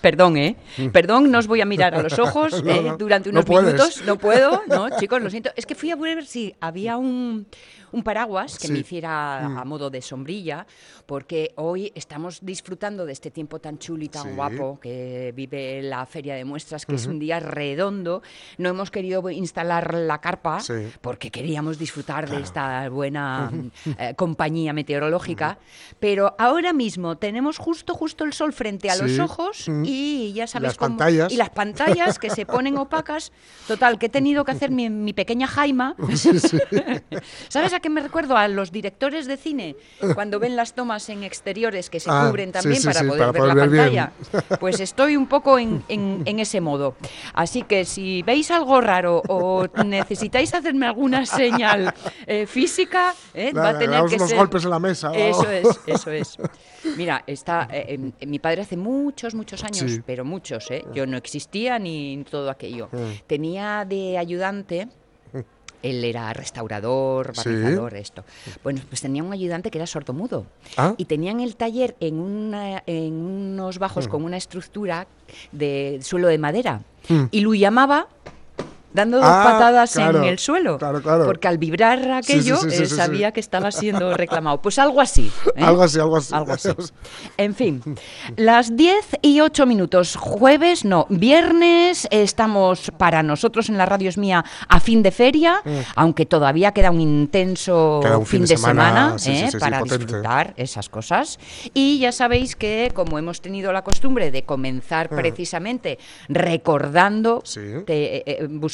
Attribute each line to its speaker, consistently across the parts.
Speaker 1: Perdón, ¿eh? Perdón, no os voy a mirar a los ojos
Speaker 2: No,
Speaker 1: eh,
Speaker 2: no,
Speaker 1: durante
Speaker 2: no
Speaker 1: unos minutos. No puedo, no, chicos, lo siento. Es que fui a ver si había un, un paraguas que me hiciera
Speaker 2: Mm.
Speaker 1: a modo de sombrilla, porque hoy estamos disfrutando de este tiempo tan chulo y tan
Speaker 2: Sí.
Speaker 1: guapo que vive la Feria de Muestras, que es un día redondo. No hemos querido instalar la carpa
Speaker 2: Sí.
Speaker 1: porque queríamos disfrutar de esta buena mm, eh, compañía meteorológica, pero ahora mismo tenemos justo justo el sol frente a los ojos
Speaker 2: Mm.
Speaker 1: Y ya sabes
Speaker 2: Las
Speaker 1: cómo
Speaker 2: pantallas.
Speaker 1: y las pantallas que se ponen opacas. Total, que he tenido que hacer mi, mi pequeña Jaima. ¿Sabes a qué me recuerdo? A los directores de cine cuando ven las tomas en exteriores que se
Speaker 2: Ah,
Speaker 1: cubren también
Speaker 2: sí,
Speaker 1: para poder
Speaker 2: para
Speaker 1: ver la
Speaker 2: bien.
Speaker 1: pantalla. Pues estoy un poco en, en- en ese modo. Así que si veis algo raro o necesitáis hacerme alguna señal eh, física, eh, va a tener que
Speaker 2: unos
Speaker 1: ser...
Speaker 2: golpes en la mesa
Speaker 1: Eso es, eso es. Mira, está, eh, eh, mi padre hace muchos, muchos años,
Speaker 2: Sí.
Speaker 1: pero muchos, ¿eh? Yo no existía ni todo aquello. Tenía de ayudante... Él era restaurador,
Speaker 2: Sí.
Speaker 1: barnizador, esto. Bueno, pues tenía un ayudante que era sordomudo.
Speaker 2: Ah.
Speaker 1: Y tenían el taller en, una- en unos bajos
Speaker 2: Mm.
Speaker 1: con una estructura de suelo de madera.
Speaker 2: Mm.
Speaker 1: Y lo llamaba dando dos
Speaker 2: Ah,
Speaker 1: patadas
Speaker 2: claro,
Speaker 1: en el suelo.
Speaker 2: claro, claro.
Speaker 1: Porque al vibrar aquello
Speaker 2: sí, sí, sí,
Speaker 1: eh,
Speaker 2: sí,
Speaker 1: sabía que estaba siendo reclamado. Pues algo así. ¿eh?
Speaker 2: Algo así, algo así.
Speaker 1: Algo así. En fin, las 10 y 8 minutos, jueves, no, viernes, estamos para nosotros en la radio es mía a fin de feria, aunque todavía queda un intenso
Speaker 2: Mm. Queda un
Speaker 1: fin de semana, ¿eh? para
Speaker 2: potente.
Speaker 1: disfrutar esas cosas. Y ya sabéis que como hemos tenido la costumbre de comenzar precisamente recordando,
Speaker 2: Mm. Sí.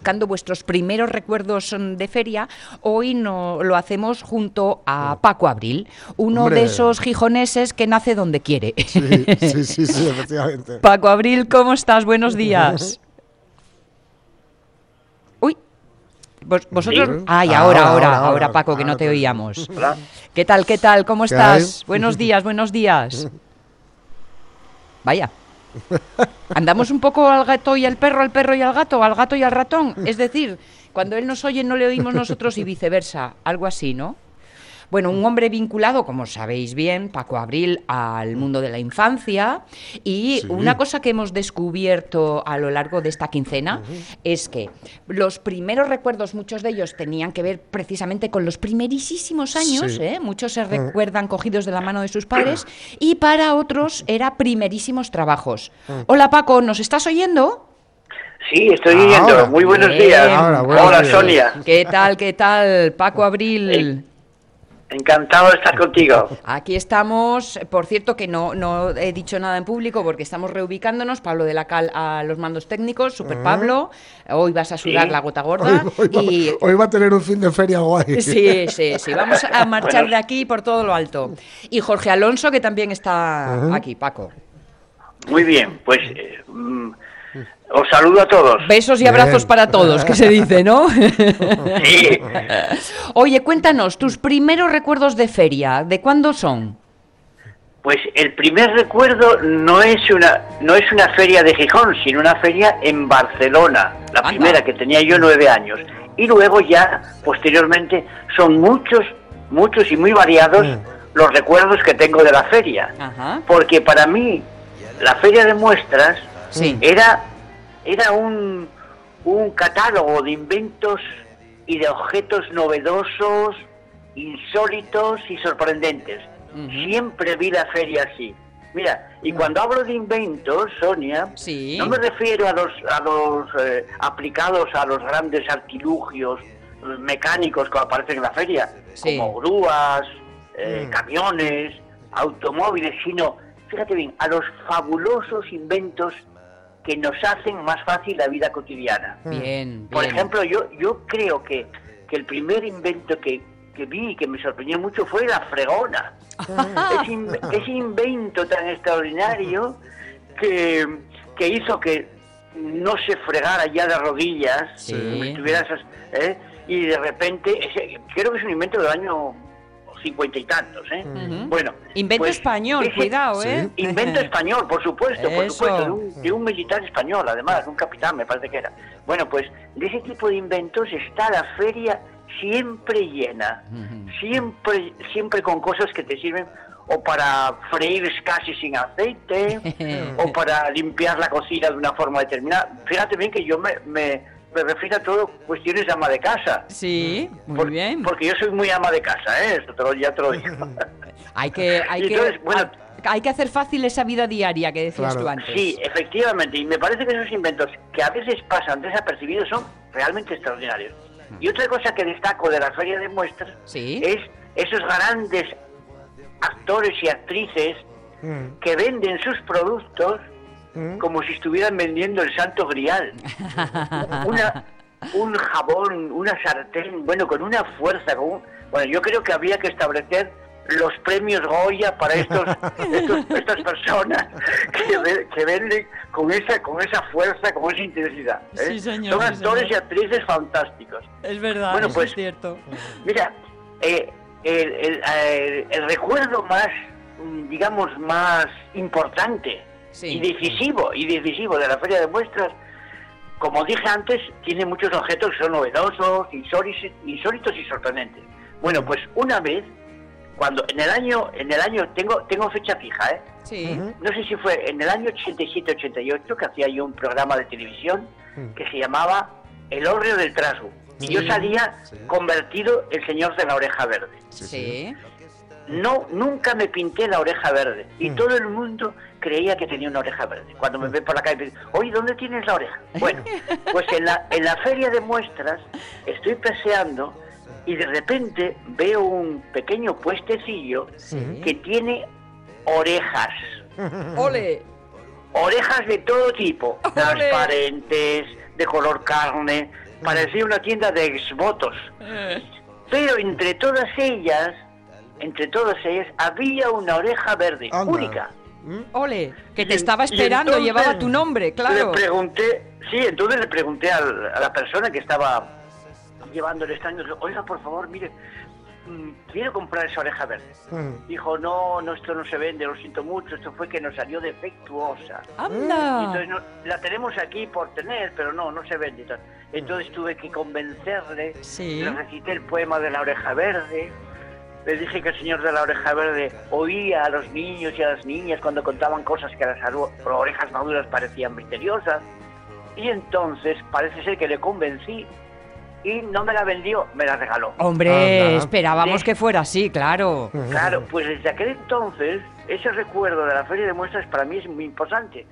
Speaker 1: Buscando vuestros primeros recuerdos mm, de feria, hoy no, lo hacemos junto a Paco Abril, uno.
Speaker 2: Hombre.
Speaker 1: de esos gijoneses que nace donde quiere.
Speaker 2: Sí, sí, sí, sí, efectivamente.
Speaker 1: Paco Abril, ¿cómo estás? Buenos días. Uy. Vos- vosotros.
Speaker 2: Sí.
Speaker 1: Ay,
Speaker 2: Ahora,
Speaker 1: ahora, ahora,
Speaker 2: ahora.
Speaker 1: Paco, que no
Speaker 2: Ahora
Speaker 1: te
Speaker 2: te-
Speaker 1: oíamos.
Speaker 3: Hola.
Speaker 1: ¿Qué tal, qué tal? ¿Cómo
Speaker 2: ¿Qué
Speaker 1: estás? Buenos días, buenos días. Vaya. Andamos un poco al gato y al perro, al perro y al gato, al gato y al ratón. Es decir, cuando él nos oye no le oímos nosotros y viceversa. Algo así, ¿no? Bueno, un hombre vinculado, como sabéis bien, Paco Abril, al mundo de la infancia. Y
Speaker 2: Sí.
Speaker 1: una cosa que hemos descubierto a lo largo de esta quincena es que los primeros recuerdos, muchos de ellos tenían que ver precisamente con los primerísimos años,
Speaker 2: Sí.
Speaker 1: ¿eh? muchos se recuerdan cogidos de la mano de sus padres, y para otros era primerísimos trabajos. Hola Paco, ¿nos estás oyendo?
Speaker 3: Sí, estoy
Speaker 2: Ahora.
Speaker 3: oyendo. Muy buenos
Speaker 1: Bien.
Speaker 3: días.
Speaker 2: Ahora, buenos
Speaker 3: Hola,
Speaker 2: días.
Speaker 3: Sonia.
Speaker 1: ¿Qué tal, qué tal, Paco Abril?
Speaker 3: Encantado de estar contigo.
Speaker 1: Aquí estamos, por cierto que no, no he dicho nada en público porque estamos reubicándonos, Pablo de la Cal a los mandos técnicos, Super Pablo, hoy vas a sudar
Speaker 3: Sí.
Speaker 1: la gota gorda
Speaker 2: hoy va,
Speaker 1: y...
Speaker 2: hoy va a tener un fin de feria guay.
Speaker 1: Sí, sí, sí, vamos a marchar
Speaker 3: Bueno.
Speaker 1: de aquí por todo lo alto. Y Jorge Alonso, que también está aquí, Paco.
Speaker 3: Muy bien, pues eh, mm, os saludo a todos.
Speaker 1: Besos y
Speaker 2: Bien.
Speaker 1: abrazos para todos, que se dice, ¿no?
Speaker 3: Sí,
Speaker 1: Oye, cuéntanos, tus primeros recuerdos de feria, ¿de cuándo son?
Speaker 3: pues el primer recuerdo no es una no es una feria de Gijón, sino una feria en Barcelona, la
Speaker 1: Anda.
Speaker 3: primera que tenía yo nueve años. Y luego ya, posteriormente, son muchos, muchos y muy variados
Speaker 2: Mm.
Speaker 3: los recuerdos que tengo de la feria.
Speaker 1: Ajá.
Speaker 3: Porque para mí, la feria de muestras
Speaker 1: Sí.
Speaker 3: era, era un, un catálogo de inventos y de objetos novedosos, insólitos y sorprendentes. Siempre vi la feria así. Mira, y cuando hablo de inventos, Sonia,
Speaker 1: Sí.
Speaker 3: no me refiero a los, a los eh, aplicados a los grandes artilugios mecánicos que aparecen en la feria,
Speaker 1: Sí.
Speaker 3: como grúas, eh,
Speaker 2: Mm.
Speaker 3: camiones, automóviles, sino, fíjate bien, a los fabulosos inventos que nos hacen más fácil la vida cotidiana.
Speaker 1: Bien, bien.
Speaker 3: Por ejemplo, yo, yo creo que, que el primer invento que, que vi y que me sorprendió mucho fue la fregona. ese, in- ese invento tan extraordinario que, que hizo que no se fregara ya de rodillas,
Speaker 1: Sí.
Speaker 3: estuviera esas- ¿eh? y de repente, ese- creo que es un invento del año cincuenta y tantos. ¿eh? Bueno,
Speaker 1: Invento
Speaker 3: pues,
Speaker 1: español,
Speaker 3: ese-
Speaker 1: cuidado,
Speaker 2: Sí.
Speaker 1: ¿eh?
Speaker 3: Invento español, por supuesto, por
Speaker 1: Eso.
Speaker 3: supuesto, de un, de un militar español, además, un capitán, me parece que era. Bueno, pues de ese tipo de inventos está la feria siempre llena, siempre, siempre con cosas que te sirven o para freír casi sin aceite, o para limpiar la cocina de una forma determinada. Fíjate bien que yo me, me, me refiero a todo cuestiones de ama de casa.
Speaker 1: Sí, muy
Speaker 3: Por-
Speaker 1: bien.
Speaker 3: Porque yo soy muy ama de casa, ¿eh? Eso te lo- ya te lo digo.
Speaker 1: Hay que, hay que,
Speaker 3: bueno-
Speaker 1: hay, hay que hacer fácil esa vida diaria que decías
Speaker 2: Claro.
Speaker 1: tú antes.
Speaker 3: Sí, efectivamente, y me parece que esos inventos que a veces pasan desapercibidos son realmente extraordinarios. Y otra cosa que destaco de la feria de muestras
Speaker 1: Sí.
Speaker 3: es esos grandes actores y actrices
Speaker 2: Mm,
Speaker 3: que venden sus productos
Speaker 2: mm.
Speaker 3: como si estuvieran vendiendo el santo grial. Una, un jabón, una sartén, bueno, con una fuerza, con un- bueno, yo creo que habría que establecer los premios Goya para estos, estos- estas personas que, ve- que venden con esa con esa fuerza, con esa intensidad. ¿eh?
Speaker 1: Sí, señor,
Speaker 3: Son
Speaker 1: sí,
Speaker 3: actores
Speaker 1: señor.
Speaker 3: y actrices fantásticos.
Speaker 1: Es verdad,
Speaker 3: Bueno,
Speaker 1: eso
Speaker 3: pues-
Speaker 1: es cierto.
Speaker 3: Mira, eh, el, el- eh, el recuerdo más, mm, digamos, más importante
Speaker 1: Sí.
Speaker 3: y decisivo y decisivo de la feria de muestras, como dije antes, tiene muchos objetos que son novedosos, insólitos, insólitos y sorprendentes. Bueno, pues una vez, cuando en el año, en el año tengo tengo fecha fija, ¿eh?
Speaker 1: Sí.
Speaker 3: No sé si fue en el año 87-88 que hacía yo un programa de televisión
Speaker 2: Mm.
Speaker 3: que se llamaba El Hórreo del Trasgo. Y yo salía
Speaker 2: sí.
Speaker 3: convertido el señor de la oreja verde.
Speaker 1: Sí.
Speaker 3: No, nunca me pinté la oreja verde. Y
Speaker 2: Mm.
Speaker 3: todo el mundo creía que tenía una oreja verde. Cuando me ven por la calle, me dicen, oye, ¿dónde tienes la oreja? Bueno, pues en la, en la feria de muestras estoy paseando y de repente veo un pequeño puestecillo
Speaker 1: Sí.
Speaker 3: que tiene orejas.
Speaker 1: ¡Ole!
Speaker 3: Orejas de todo tipo,
Speaker 1: ¡Ole!
Speaker 3: transparentes, de color carne, parecía una tienda de exvotos.
Speaker 1: Eh,
Speaker 3: Pero entre todas ellas, entre todas ellas, había una oreja verde,
Speaker 2: Anda.
Speaker 3: única.
Speaker 2: Mm,
Speaker 1: ¡Ole! Que te
Speaker 3: Y-
Speaker 1: estaba esperando, llevaba tu nombre, claro.
Speaker 3: Le pregunté, sí, entonces le pregunté al- a la persona que estaba llevando el stand, oiga, por favor, mire, mm, quiero comprar esa oreja verde.
Speaker 2: mm.
Speaker 3: Dijo, no, no, esto no se vende, lo siento mucho, esto fue que nos salió defectuosa.
Speaker 1: ¡Anda!
Speaker 3: entonces no- la tenemos aquí por tener, pero no, no se vende. Entonces tuve que convencerle,
Speaker 1: Sí.
Speaker 3: le recité el poema de la oreja verde, le dije que el señor de la oreja verde oía a los niños y a las niñas cuando contaban cosas que a las orejas maduras parecían misteriosas. Y entonces parece ser que le convencí y no me la vendió, me la regaló.
Speaker 1: Hombre,
Speaker 2: Anda.
Speaker 1: esperábamos
Speaker 3: Sí.
Speaker 1: que fuera así, claro.
Speaker 3: Claro, pues desde aquel entonces, ese recuerdo de la feria de muestras para mí es muy importante.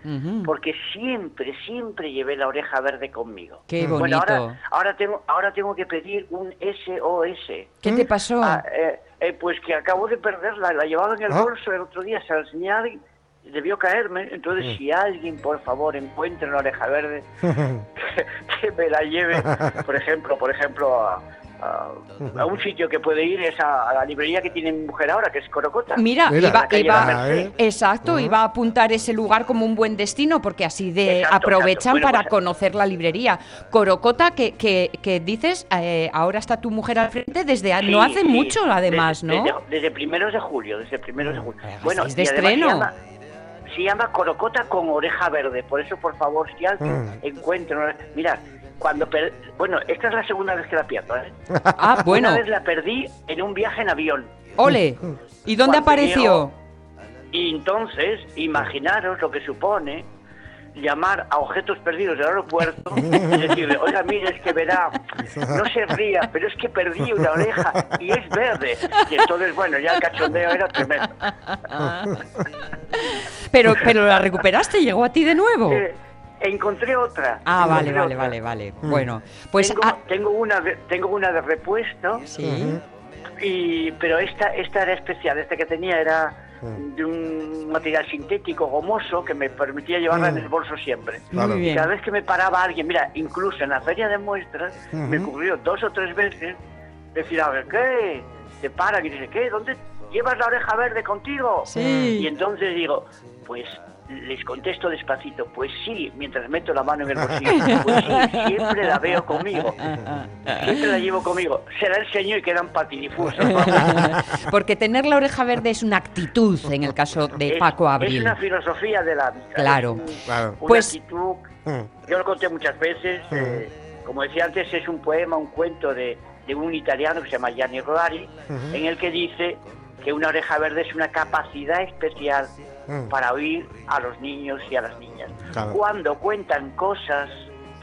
Speaker 3: Porque siempre, siempre llevé la oreja verde conmigo.
Speaker 1: Qué
Speaker 3: Bueno,
Speaker 1: bonito.
Speaker 3: ahora, ahora tengo, ahora tengo que pedir un SOS.
Speaker 1: ¿Qué te pasó?
Speaker 3: Ah, eh, eh, pues que acabo de perderla, la llevaba en el
Speaker 2: Ah.
Speaker 3: bolso el otro día, se la enseñé debió caerme. Entonces, si alguien, por favor, encuentra una oreja verde, que, que me la lleve, por ejemplo, por ejemplo, a, a- a un sitio que puede ir es a, a la librería que tiene mi mujer ahora, que es Corocota.
Speaker 1: Mira,
Speaker 2: Mira,
Speaker 1: iba, exacto, iba a apuntar ese lugar como un buen destino porque así de
Speaker 3: Exacto,
Speaker 1: aprovechan
Speaker 3: exacto. Bueno,
Speaker 1: para
Speaker 3: pues-
Speaker 1: conocer la librería. Corocota, que, que, que dices, eh, ahora está tu mujer al frente desde a- no hace
Speaker 3: sí,
Speaker 1: mucho además,
Speaker 3: desde,
Speaker 1: ¿no?
Speaker 3: Desde, desde primeros de julio, desde primeros de julio. Bueno,
Speaker 1: estáis de estreno.
Speaker 3: Se llama, Corocota con oreja verde. Por eso, por favor, si alguien
Speaker 2: Mm.
Speaker 3: encuentra una... Cuando... per- Bueno, esta es la segunda vez que la pierdo, ¿eh?
Speaker 1: Ah, bueno,
Speaker 3: Una vez la perdí en un viaje en avión.
Speaker 1: ole. ¿Y dónde
Speaker 3: Cuando
Speaker 1: apareció?
Speaker 3: Y entonces, imaginaros lo que supone llamar a objetos perdidos del aeropuerto y decirle, oiga, mire, es que verá, no se ría, pero es que perdí una oreja y es verde. Y entonces, bueno, ya el cachondeo era tremendo.
Speaker 1: Pero, pero la recuperaste, llegó a ti de nuevo.
Speaker 3: Eh, encontré otra.
Speaker 1: Ah, vale,
Speaker 3: encontré
Speaker 1: vale,
Speaker 3: otra.
Speaker 1: vale, vale. Bueno, pues
Speaker 3: tengo,
Speaker 1: ah,
Speaker 3: tengo una de, tengo una de repuesto,
Speaker 1: sí.
Speaker 3: y pero esta esta era especial. Esta que tenía era
Speaker 2: Mm.
Speaker 3: de un material sintético gomoso que me permitía llevarla en
Speaker 2: Mm.
Speaker 3: el bolso siempre.
Speaker 2: Claro.
Speaker 1: Muy
Speaker 3: Y
Speaker 1: bien.
Speaker 3: cada vez que me paraba alguien, mira, incluso en la feria de muestras, me ocurrió dos o tres veces decir, a ver, ¿qué? Te paran y dice, ¿qué? ¿Dónde llevas la oreja verde contigo?
Speaker 1: Sí.
Speaker 3: Y entonces digo, pues les contesto despacito, pues sí, mientras meto la mano en el bolsillo, pues sí, siempre la veo conmigo, siempre la llevo conmigo. Se la enseño y quedan patidifusos.
Speaker 1: Porque tener la oreja verde es una actitud en el caso de
Speaker 3: Es-
Speaker 1: Paco
Speaker 3: Es
Speaker 1: Abril.
Speaker 3: una filosofía de la vida.
Speaker 1: Claro.
Speaker 3: es
Speaker 2: Claro.
Speaker 3: Una
Speaker 1: Pues-
Speaker 3: actitud
Speaker 2: Mm.
Speaker 3: Yo lo conté muchas veces. eh, como decía antes, es un poema, un cuento de, de un italiano que se llama Gianni Rodari, en el que dice que una oreja verde es una capacidad especial
Speaker 2: Mm.
Speaker 3: para oír a los niños y a las niñas.
Speaker 2: Claro.
Speaker 3: Cuando cuentan cosas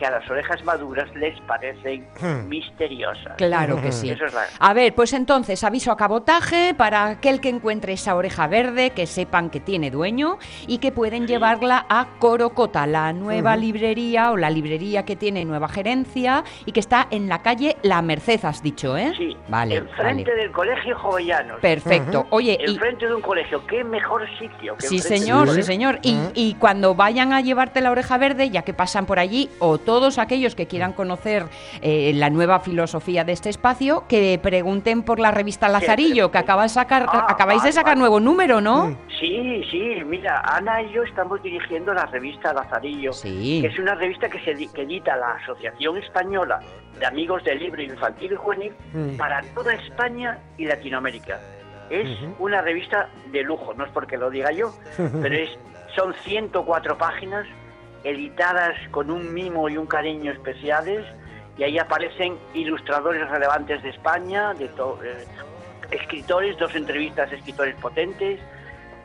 Speaker 3: que a las orejas maduras les parecen
Speaker 2: Mm.
Speaker 3: misteriosas.
Speaker 1: Claro que sí.
Speaker 3: Eso es la-
Speaker 1: A ver, pues entonces aviso a cabotaje para aquel que encuentre esa oreja verde, que sepan que tiene dueño y que pueden llevarla a Corocota, la nueva librería o la librería que tiene nueva gerencia y que está en la calle La Merced, has dicho, ¿eh?
Speaker 3: Sí,
Speaker 1: Vale,
Speaker 3: enfrente
Speaker 1: vale.
Speaker 3: del Colegio Jovellanos.
Speaker 1: Perfecto. Oye, y,
Speaker 3: Enfrente de un colegio, qué mejor sitio. que
Speaker 1: Sí,
Speaker 3: de
Speaker 1: señor, sí, señor. Y, y cuando vayan a llevarte la oreja verde, ya que pasan por allí, o todos aquellos que quieran conocer eh, la nueva filosofía de este espacio, que pregunten por la revista Lazarillo, que acaba de sacar,
Speaker 3: Ah,
Speaker 1: acabáis de sacar
Speaker 3: vale.
Speaker 1: nuevo número, ¿no?
Speaker 3: Sí, sí, mira, Ana y yo estamos dirigiendo la revista Lazarillo,
Speaker 1: Sí.
Speaker 3: que es una revista que, se, que edita la Asociación Española de Amigos del Libro Infantil y Juvenil
Speaker 2: Mm.
Speaker 3: para toda España y Latinoamérica. Es una revista de lujo, no es porque lo diga yo, pero es, son 104 páginas editadas con un mimo y un cariño especiales y ahí aparecen ilustradores relevantes de España, de eh, escritores, dos entrevistas a escritores potentes,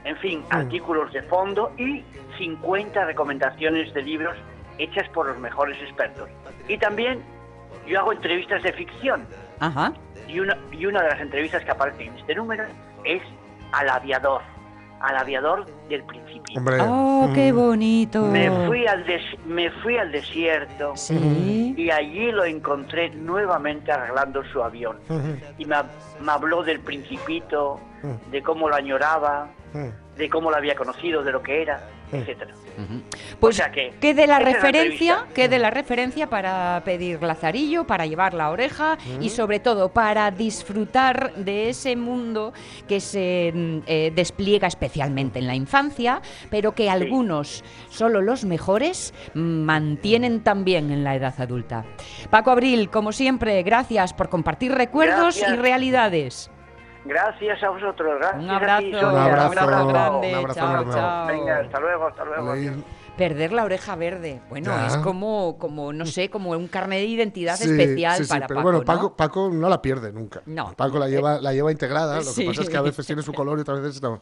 Speaker 3: en fin, artículos de fondo y 50 recomendaciones de libros hechas por los mejores expertos. Y también yo hago entrevistas de ficción
Speaker 1: Ajá.
Speaker 3: y una, y una de las entrevistas que aparece en este número es al aviador, al aviador del principio.
Speaker 2: Hombre.
Speaker 1: Oh, qué bonito.
Speaker 3: Me fui al des- me fui al desierto
Speaker 1: Sí.
Speaker 3: y allí lo encontré nuevamente arreglando su avión. Y me, ha- me habló del principito, de cómo lo añoraba,
Speaker 2: Mm.
Speaker 3: de cómo lo había conocido, de lo que era, etcétera.
Speaker 1: Pues
Speaker 3: O sea que,
Speaker 1: que de la referencia,
Speaker 3: entrevista.
Speaker 1: que de la referencia para pedir lazarillo, para llevar la oreja y sobre todo para disfrutar de ese mundo que se mm, eh, despliega especialmente en la infancia, pero que algunos, solo los mejores, mantienen también en la edad adulta. Paco Abril, como siempre, gracias por compartir recuerdos y realidades.
Speaker 3: Gracias a vosotros, gracias
Speaker 1: Un
Speaker 3: a
Speaker 1: abrazo,
Speaker 3: ti,
Speaker 2: Un abrazo,
Speaker 1: grande.
Speaker 2: un abrazo
Speaker 1: chao, chao.
Speaker 3: Venga, hasta luego, hasta luego.
Speaker 2: Vale.
Speaker 1: Perder la oreja verde. Bueno,
Speaker 2: Ya.
Speaker 1: es como, como, no sé, como un carnet de identidad
Speaker 2: Sí,
Speaker 1: especial
Speaker 2: sí, sí,
Speaker 1: para
Speaker 2: pero
Speaker 1: Paco,
Speaker 2: bueno,
Speaker 1: ¿no?
Speaker 2: Paco, Paco no la pierde nunca.
Speaker 1: No.
Speaker 2: Paco la lleva, la lleva integrada. Lo
Speaker 1: Sí.
Speaker 2: que pasa es que a veces tiene su color y otras veces no.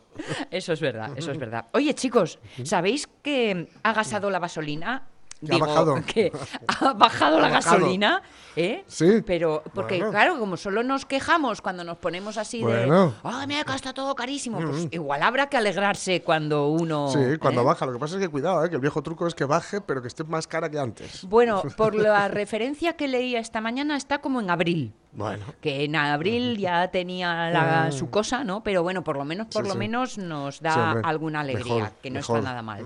Speaker 1: Eso es verdad, eso es verdad. Oye, chicos, ¿sabéis que ha gasado la gasolina?
Speaker 2: Que ha bajado.
Speaker 1: que ha bajado la
Speaker 2: Ha bajado.
Speaker 1: gasolina, ¿eh?
Speaker 2: Sí.
Speaker 1: Pero, porque
Speaker 2: Bueno.
Speaker 1: claro, como solo nos quejamos cuando nos ponemos así
Speaker 2: Bueno.
Speaker 1: de, ¡ay, me ha todo carísimo! Pues igual habrá que alegrarse cuando uno...
Speaker 2: Sí, cuando
Speaker 1: ¿eh?
Speaker 2: baja. Lo que pasa es que cuidado, ¿eh? que el viejo truco es que baje, pero que esté más cara que antes.
Speaker 1: Bueno, por la referencia que leía esta mañana, está como en abril.
Speaker 2: Bueno.
Speaker 1: que en abril ya tenía la- su cosa, ¿no? Pero bueno, por lo menos, por
Speaker 2: Sí,
Speaker 1: lo
Speaker 2: sí.
Speaker 1: menos nos da
Speaker 2: Sí,
Speaker 1: alguna alegría,
Speaker 2: mejor,
Speaker 1: que no
Speaker 2: mejor.
Speaker 1: está nada mal.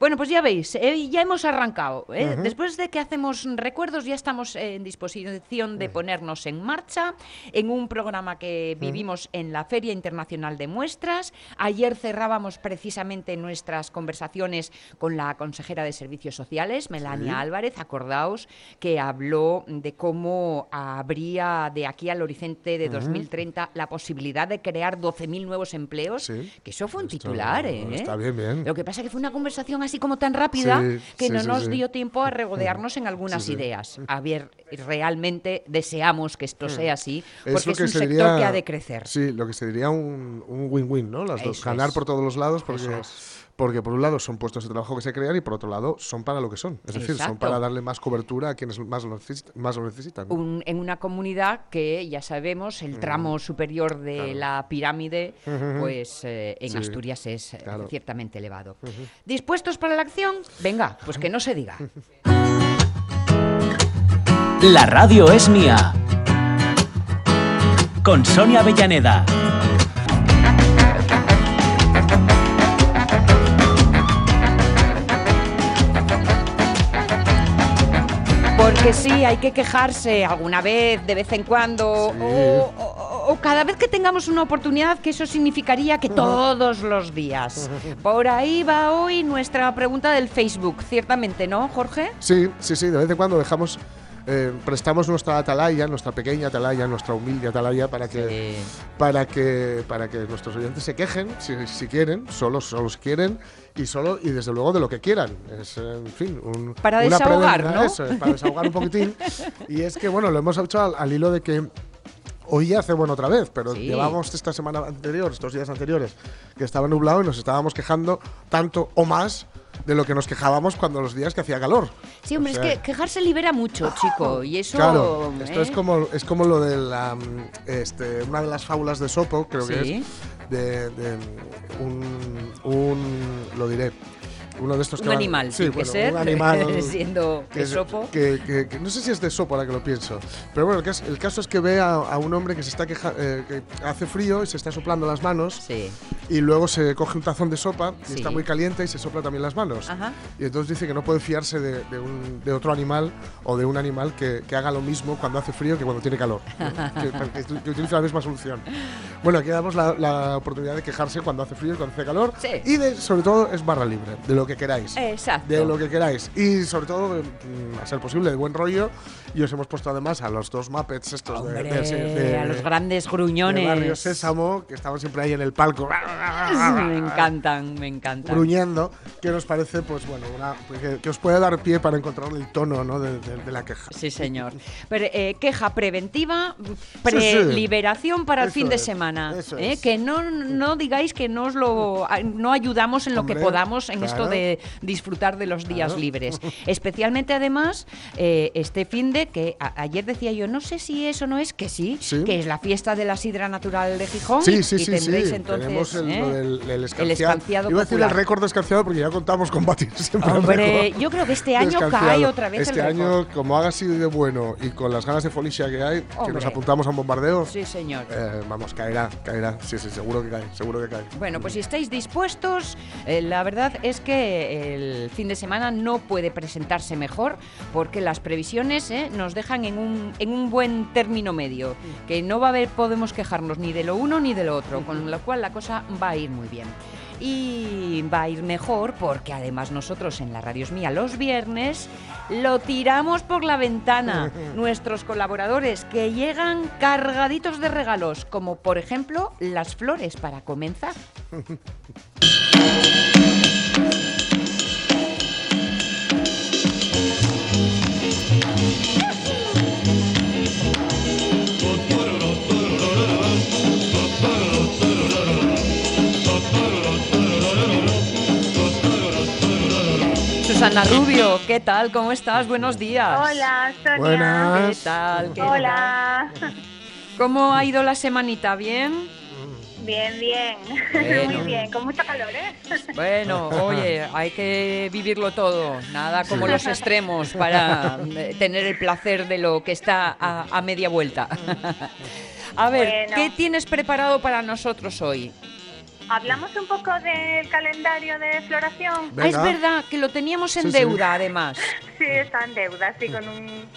Speaker 1: Bueno, pues ya veis, eh, ya hemos arrancado. ¿eh? Después de que hacemos recuerdos, ya estamos en disposición de ponernos en marcha en un programa que vivimos en la Feria Internacional de Muestras. Ayer cerrábamos precisamente nuestras conversaciones con la consejera de Servicios Sociales, Melania Álvarez. Acordaos que habló de cómo habría de aquí al horizonte de 2030 la posibilidad de crear 12.000 nuevos empleos.
Speaker 2: Sí.
Speaker 1: Que eso fue un
Speaker 2: Esto
Speaker 1: titular, ¿eh?
Speaker 2: está bien, bien.
Speaker 1: Lo que pasa es que fue una conversación así como tan rápida
Speaker 2: Sí,
Speaker 1: que
Speaker 2: sí,
Speaker 1: no
Speaker 2: sí,
Speaker 1: nos dio tiempo a regodearnos en algunas ideas. A ver, realmente deseamos que esto sea así, porque es,
Speaker 2: lo
Speaker 1: un sector que ha de crecer.
Speaker 2: Sí, lo que se diría un win-win, ¿no? Las dos.
Speaker 1: Eso
Speaker 2: Ganar
Speaker 1: es.
Speaker 2: por todos los lados, porque,
Speaker 1: es.
Speaker 2: Porque por un lado son puestos de trabajo que se crean y por otro lado son para lo que son. Es decir, son para darle más cobertura a quienes más lo, necesit- más lo necesitan. ¿no?
Speaker 1: Un- en una comunidad que ya sabemos el tramo superior de la pirámide pues eh, en
Speaker 2: Sí,
Speaker 1: Asturias es eh,
Speaker 2: claro.
Speaker 1: ciertamente elevado dispuestos para la acción venga pues que no se diga
Speaker 4: La radio es mía. Con Sonia Avellaneda.
Speaker 1: Porque sí, hay que quejarse alguna vez, de vez en cuando, o, o- o cada vez que tengamos una oportunidad, que eso significaría que todos los días. Por ahí va hoy nuestra pregunta del Facebook, ciertamente, ¿no, Jorge?
Speaker 2: Sí, sí, sí, de vez en cuando dejamos, eh, prestamos nuestra atalaya, nuestra pequeña atalaya, nuestra humilde atalaya para que, para que, para que nuestros oyentes se quejen, si, si quieren, solo, solo si quieren, y solo, y desde luego de lo que quieran. Es, en fin, un,
Speaker 1: Para
Speaker 2: una
Speaker 1: desahogar, ¿no?
Speaker 2: eso para desahogar un poquitín. y es que, bueno, lo hemos hecho al, al hilo de que Hoy ya hace bueno otra vez, pero
Speaker 1: Sí.
Speaker 2: llevamos esta semana anterior, estos días anteriores, que estaba nublado y nos estábamos quejando tanto o más de lo que nos quejábamos cuando los días que hacía calor.
Speaker 1: Sí, hombre,
Speaker 2: O
Speaker 1: es que quejarse libera mucho, chico. Y eso.
Speaker 2: Claro, esto
Speaker 1: ¿eh?
Speaker 2: es como es como lo de la mm, este, una de las fábulas de Sopo, creo que es de, de un, un lo diré, uno de estos
Speaker 1: Un
Speaker 2: que van-
Speaker 1: animal,
Speaker 2: sí,
Speaker 1: que
Speaker 2: bueno,
Speaker 1: ser.
Speaker 2: un animal
Speaker 1: siendo
Speaker 2: que, es-
Speaker 1: Esopo.
Speaker 2: que- que- que no sé si es de Sopo ahora que lo pienso, pero bueno, el caso, el caso es que ve a, a un hombre que se está queja, eh, que hace frío y se está soplando las manos
Speaker 1: Sí.
Speaker 2: y luego se coge un tazón de sopa y
Speaker 1: Sí.
Speaker 2: está muy caliente y se sopla también las manos.
Speaker 1: Ajá.
Speaker 2: Y entonces dice que no puede fiarse de, de un- de otro animal o de un animal que, que haga lo mismo cuando hace frío que cuando tiene calor. que, utilice la misma solución. Bueno, aquí damos la, la oportunidad de quejarse cuando hace frío y cuando hace calor.
Speaker 1: Sí.
Speaker 2: Y de, sobre todo es barra libre, de lo que queráis.
Speaker 1: Exacto.
Speaker 2: De lo que queráis. Y sobre todo, mm, a ser posible, de buen rollo. Y os hemos puesto además a los dos Muppets estos de,
Speaker 1: Hombre,
Speaker 2: de- de-
Speaker 1: a los grandes
Speaker 2: de
Speaker 1: gruñones.
Speaker 2: Barrio Sésamo, que estaban siempre ahí en el palco.
Speaker 1: me encantan, me encantan.
Speaker 2: gruñendo, que nos parece, pues bueno, una, que, que os puede dar pie para encontrar el tono ¿no? de, de- de la queja.
Speaker 1: Sí, señor. Pero, eh, queja preventiva, preliberación para el
Speaker 2: Eso
Speaker 1: fin de
Speaker 2: es,
Speaker 1: semana.
Speaker 2: eso
Speaker 1: ¿eh?
Speaker 2: es.
Speaker 1: Que no, no digáis que no os lo no ayudamos en lo que
Speaker 2: Hombre,
Speaker 1: podamos en
Speaker 2: claro.
Speaker 1: De disfrutar de los días
Speaker 2: Claro.
Speaker 1: libres. Especialmente además eh, este fin de que ayer decía yo, no sé si eso no es, que sí,
Speaker 2: Sí.
Speaker 1: que es la fiesta de la sidra natural de Gijón.
Speaker 2: Sí, sí,
Speaker 1: y
Speaker 2: sí, sí.
Speaker 1: tendréis entonces
Speaker 2: Tenemos el,
Speaker 1: ¿eh?
Speaker 2: del, el escanciado.
Speaker 1: el escanciado
Speaker 2: Iba a decir el récord de escanciado porque ya contamos con batir siempre
Speaker 1: Hombre, yo creo que este año cae otra vez
Speaker 2: Este
Speaker 1: el récord.
Speaker 2: año, como haga así de bueno y con las ganas de folicia que hay, que nos apuntamos a un bombardeo,
Speaker 1: Sí, señor.
Speaker 2: eh, vamos, caerá, caerá. Sí, sí, seguro que cae, seguro que cae.
Speaker 1: Bueno, pues si estáis dispuestos, eh, la verdad es que el fin de semana no puede presentarse mejor porque las previsiones eh, nos dejan en un, en un buen término medio, que no va a haber, podemos quejarnos ni de lo uno ni de lo otro, con lo cual la cosa va a ir muy bien. Y va a ir mejor porque además nosotros en la Radios Mía los viernes lo tiramos por la ventana. Nuestros colaboradores que llegan cargaditos de regalos, como por ejemplo las flores para comenzar. Susana Rubio, ¿qué tal? ¿Cómo estás? Buenos días.
Speaker 5: Hola, Sonia.
Speaker 2: Buenas.
Speaker 1: ¿Qué tal? ¿Qué
Speaker 5: Hola.
Speaker 1: tal? ¿Cómo ha ido la semanita? ¿Bien?
Speaker 5: Bien, bien.
Speaker 1: Bueno.
Speaker 5: Muy bien, con mucho calor, ¿eh?
Speaker 1: Bueno, oye, hay que vivirlo todo, nada como los extremos para eh, tener el placer de lo que está a, a media vuelta. A ver,
Speaker 5: Bueno.
Speaker 1: ¿qué tienes preparado para nosotros hoy?
Speaker 5: Hablamos un poco del calendario de floración.
Speaker 1: Ah, es verdad que lo teníamos en
Speaker 2: Sí, sí.
Speaker 1: deuda, además.
Speaker 5: Sí, está en deuda, sí, con un...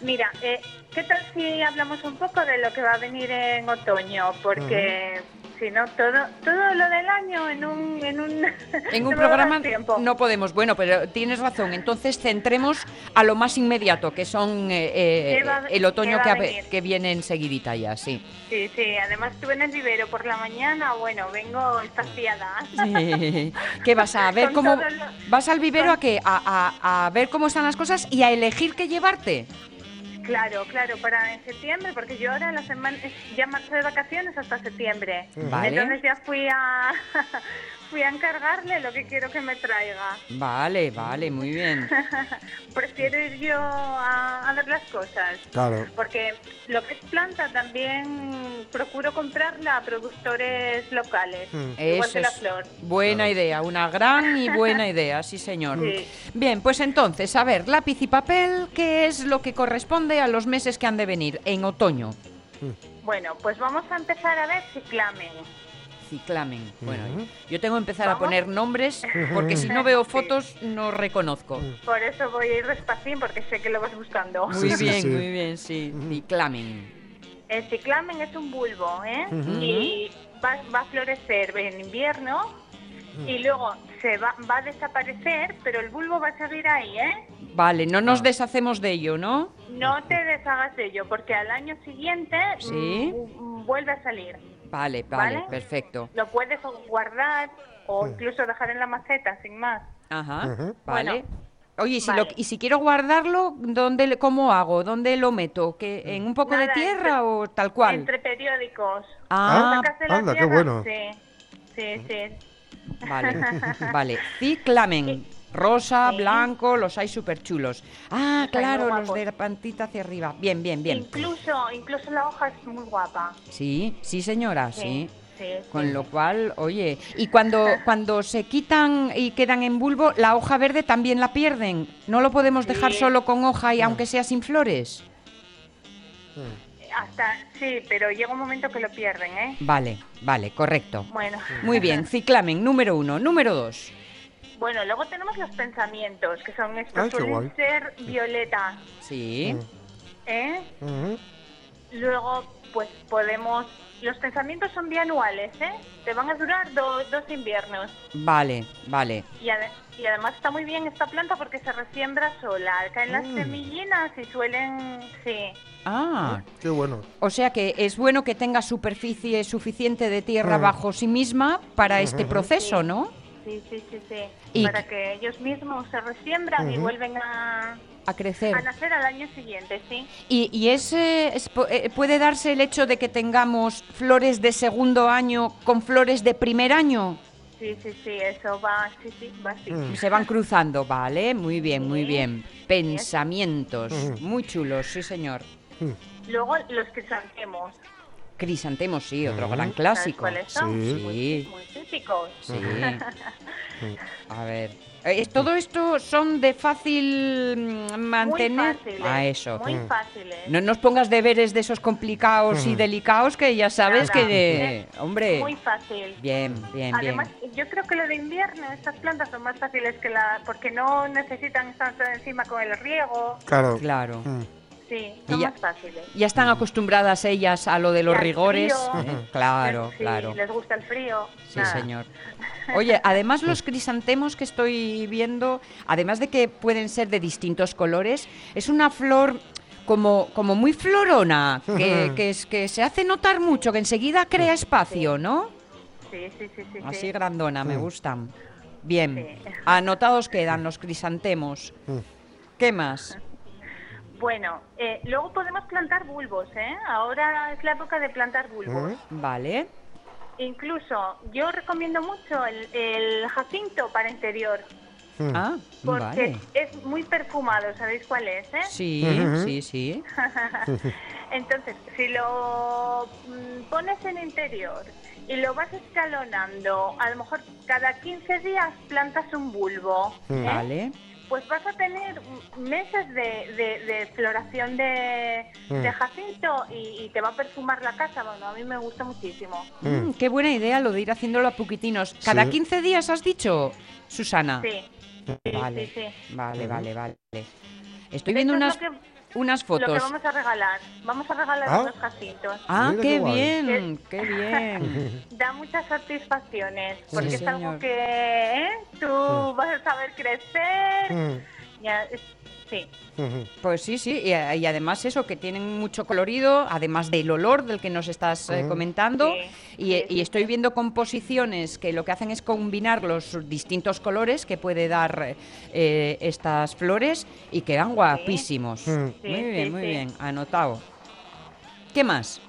Speaker 5: Mira, eh, ¿qué tal si hablamos un poco de lo que va a venir en otoño? Porque no, todo, todo lo del año en un... En un,
Speaker 1: En un programa no podemos. Bueno, pero tienes razón. Entonces centremos a lo más inmediato, que son eh, eh,
Speaker 5: ¿Qué va-
Speaker 1: el otoño que,
Speaker 5: a
Speaker 1: que viene enseguidita ya, sí.
Speaker 5: Sí, sí, además estuve en el vivero por la mañana, bueno, vengo estaciada.
Speaker 1: ¿Qué vas a ver
Speaker 5: Con
Speaker 1: cómo vas al vivero
Speaker 5: con-
Speaker 1: a qué? A, a- a ver cómo están las cosas y a elegir qué llevarte.
Speaker 5: Claro, claro, para en septiembre, porque yo ahora la semana ya marcho de vacaciones hasta septiembre.
Speaker 1: Vale.
Speaker 5: Entonces ya fui a fui a encargarle lo que quiero que me traiga.
Speaker 1: Vale, vale, muy bien.
Speaker 5: Prefiero ir yo a, a ver las cosas.
Speaker 2: Claro.
Speaker 5: Porque lo que es planta también procuro comprarla a productores locales. Igual
Speaker 1: Eso
Speaker 5: que la
Speaker 1: es
Speaker 5: flor.
Speaker 1: buena idea, una gran y buena idea, sí señor.
Speaker 5: Sí.
Speaker 1: Bien, pues entonces, a ver, lápiz y papel, ¿qué es lo que corresponde a los meses que han de venir en otoño?
Speaker 5: Bueno, pues vamos a empezar a ver ciclamen.
Speaker 1: Ciclamen. Bueno,
Speaker 2: Ujú.
Speaker 1: yo tengo que empezar a
Speaker 5: ¿Vamos?
Speaker 1: poner nombres porque si no veo
Speaker 5: Sí.
Speaker 1: fotos no reconozco.
Speaker 5: Por eso voy a ir despacín porque sé que lo vas buscando.
Speaker 1: Muy
Speaker 2: Sí,
Speaker 1: bien,
Speaker 2: sí.
Speaker 1: muy bien, sí. Ciclamen.
Speaker 5: El ciclamen es un bulbo, ¿eh?
Speaker 2: Ujú.
Speaker 5: Y va, va a florecer en invierno y luego se va, va a desaparecer, pero el bulbo va a seguir ahí, ¿eh?
Speaker 1: Vale, no nos deshacemos de ello, ¿no?
Speaker 5: No te deshagas de ello, porque al año siguiente
Speaker 1: Sí.
Speaker 5: mm, vuelve a salir.
Speaker 1: Vale, vale,
Speaker 5: ¿Vale?
Speaker 1: perfecto.
Speaker 5: Lo puedes guardar o incluso dejar en la maceta, sin más.
Speaker 1: Ajá, vale.
Speaker 5: Bueno,
Speaker 1: Oye, y si, lo- y si quiero guardarlo, ¿dónde, le- ¿cómo hago? ¿Dóde lo meto? ¿Que ¿En un poco de tierra
Speaker 5: entre-
Speaker 1: o tal cual?
Speaker 5: Entre periódicos.
Speaker 1: Ah,
Speaker 2: anda, qué bueno.
Speaker 5: Sí, sí, sí.
Speaker 1: vale. Vale. Ciclamen. Rosa,
Speaker 5: Sí.
Speaker 1: blanco, los hay súper chulos. Ah, claro, los de la pantita hacia arriba. Bien, bien, bien.
Speaker 5: Incluso, incluso la hoja es muy guapa.
Speaker 1: Sí, sí, señora, sí.
Speaker 5: Sí, sí,
Speaker 1: Con
Speaker 5: sí.
Speaker 1: lo cual, oye, y cuando, cuando se quitan y quedan en bulbo, la hoja verde también la pierden. No lo podemos dejar
Speaker 5: Sí.
Speaker 1: solo con hoja y aunque sea sin flores.
Speaker 5: Hasta, sí, pero llega un momento que lo pierden, ¿eh?
Speaker 1: Vale, vale, correcto.
Speaker 5: Bueno.
Speaker 1: Muy bien, ciclamen, número uno. Número dos.
Speaker 5: Bueno, luego tenemos los pensamientos, que son estos,
Speaker 2: Ay, qué
Speaker 5: suelen
Speaker 2: guay.
Speaker 5: ser violetas,
Speaker 1: Sí.
Speaker 5: ¿eh?
Speaker 2: Ujú.
Speaker 5: Luego, pues podemos... Los pensamientos son bianuales, ¿eh? Te van a durar do- dos inviernos.
Speaker 1: Vale, vale.
Speaker 5: Y, ade- y además está muy bien esta planta porque se resiembra sola. Caen las
Speaker 2: Mm.
Speaker 5: semillinas y suelen... Sí,
Speaker 1: Ah,
Speaker 2: Qué bueno.
Speaker 1: o sea que es bueno que tenga superficie suficiente de tierra
Speaker 2: Ujú.
Speaker 1: bajo sí misma para este proceso, ¿no?
Speaker 5: Sí, sí, sí, sí.
Speaker 1: Y-
Speaker 5: Para que ellos mismos se resiembran y vuelven a,
Speaker 1: A crecer.
Speaker 5: a nacer al año siguiente, sí.
Speaker 1: ¿Y, y es, eh, es puede darse el hecho de que tengamos flores de segundo año con flores de primer año?
Speaker 5: Sí, sí, sí, eso va, sí, sí, va así.
Speaker 2: Mm.
Speaker 1: Se van cruzando, ¿vale? Muy bien, muy bien. Pensamientos,
Speaker 2: Ujú.
Speaker 1: muy chulos, sí señor.
Speaker 5: Luego los crisantemos.
Speaker 1: Crisantemos, sí, otro gran
Speaker 5: ¿Sabes
Speaker 1: clásico.
Speaker 5: cuáles son?
Speaker 1: Sí.
Speaker 5: Muy, muy típicos.
Speaker 1: Sí. A ver. Eh, ¿Todo esto son de fácil mm, mantener?
Speaker 5: Muy fáciles.
Speaker 1: A eso.
Speaker 5: Muy
Speaker 2: Mm.
Speaker 5: fáciles.
Speaker 1: No nos pongas deberes de esos complicados y
Speaker 2: Ujú.
Speaker 1: delicados que ya sabes
Speaker 5: Nada.
Speaker 1: que...
Speaker 5: Es
Speaker 1: Hombre,
Speaker 5: Muy fácil.
Speaker 1: bien, bien, bien.
Speaker 5: Además, yo creo que lo de invierno, estas plantas son más fáciles que la... porque no necesitan estar encima con el riego.
Speaker 2: Claro.
Speaker 1: Claro.
Speaker 2: Mm.
Speaker 5: Sí, son
Speaker 1: ya-
Speaker 5: más fáciles.
Speaker 1: Ya están acostumbradas ellas a lo de los rigores.
Speaker 5: frío.
Speaker 1: Claro,
Speaker 5: Sí,
Speaker 1: claro.
Speaker 5: les gusta el frío.
Speaker 1: Sí,
Speaker 5: nada.
Speaker 1: señor. Oye, además los crisantemos que estoy viendo, además de que pueden ser de distintos colores, es una flor como, como muy florona, que, que, es, que se hace notar mucho, que enseguida crea espacio, ¿no?
Speaker 5: Sí, sí, sí, sí.
Speaker 1: Así
Speaker 5: sí.
Speaker 1: grandona, me gustan. Bien,
Speaker 5: Sí.
Speaker 1: anotados quedan los crisantemos.
Speaker 2: Mm.
Speaker 1: ¿Qué más?
Speaker 5: Bueno, eh, luego podemos plantar bulbos, ¿eh? Ahora es la época de plantar bulbos.
Speaker 2: Mm.
Speaker 1: Vale.
Speaker 5: Incluso yo recomiendo mucho el, el jacinto para interior,
Speaker 2: Mm.
Speaker 1: Ah,
Speaker 5: porque
Speaker 1: vale.
Speaker 5: es muy perfumado, ¿sabéis cuál es? Eh?
Speaker 1: Sí, sí, sí.
Speaker 5: Entonces, si lo mm, pones en interior y lo vas escalonando, a lo mejor cada 15 días plantas un bulbo. ¿eh? Pues vas a tener mm, meses de, de- de floración de,
Speaker 2: Mm.
Speaker 5: de jacinto y, y te va a perfumar la casa. Bueno, a mí me gusta muchísimo.
Speaker 1: Mm, qué buena idea lo de ir haciéndolo a poquitinos. ¿Cada
Speaker 2: Sí.
Speaker 1: 15 días has dicho, Susana?
Speaker 5: Sí, sí,
Speaker 1: Vale,
Speaker 5: sí, sí.
Speaker 1: vale, vale, vale. Estoy viendo unas,
Speaker 5: que,
Speaker 1: unas
Speaker 5: lo que
Speaker 1: fotos.
Speaker 5: vamos a regalar. Vamos a regalar
Speaker 2: Ah.
Speaker 5: unos jacintos.
Speaker 1: Ah, qué
Speaker 2: qué
Speaker 1: bien, qué bien.
Speaker 5: Da muchas satisfacciones, porque
Speaker 1: Sí,
Speaker 5: es
Speaker 1: señor.
Speaker 5: algo que ¿eh? tú vas a saber crecer.
Speaker 2: Mm.
Speaker 5: Ya, es- sí.
Speaker 1: Pues sí, sí, y, y además eso, que tienen mucho colorido, además del olor del que nos estás eh, comentando.
Speaker 5: Sí,
Speaker 1: y,
Speaker 5: sí,
Speaker 1: y
Speaker 5: sí,
Speaker 1: estoy viendo composiciones que lo que hacen es combinar los distintos colores que puede dar eh, estas flores y quedan guapísimos. Muy bien,
Speaker 5: sí,
Speaker 1: muy
Speaker 5: sí.
Speaker 1: bien, anotado. ¿Qué más?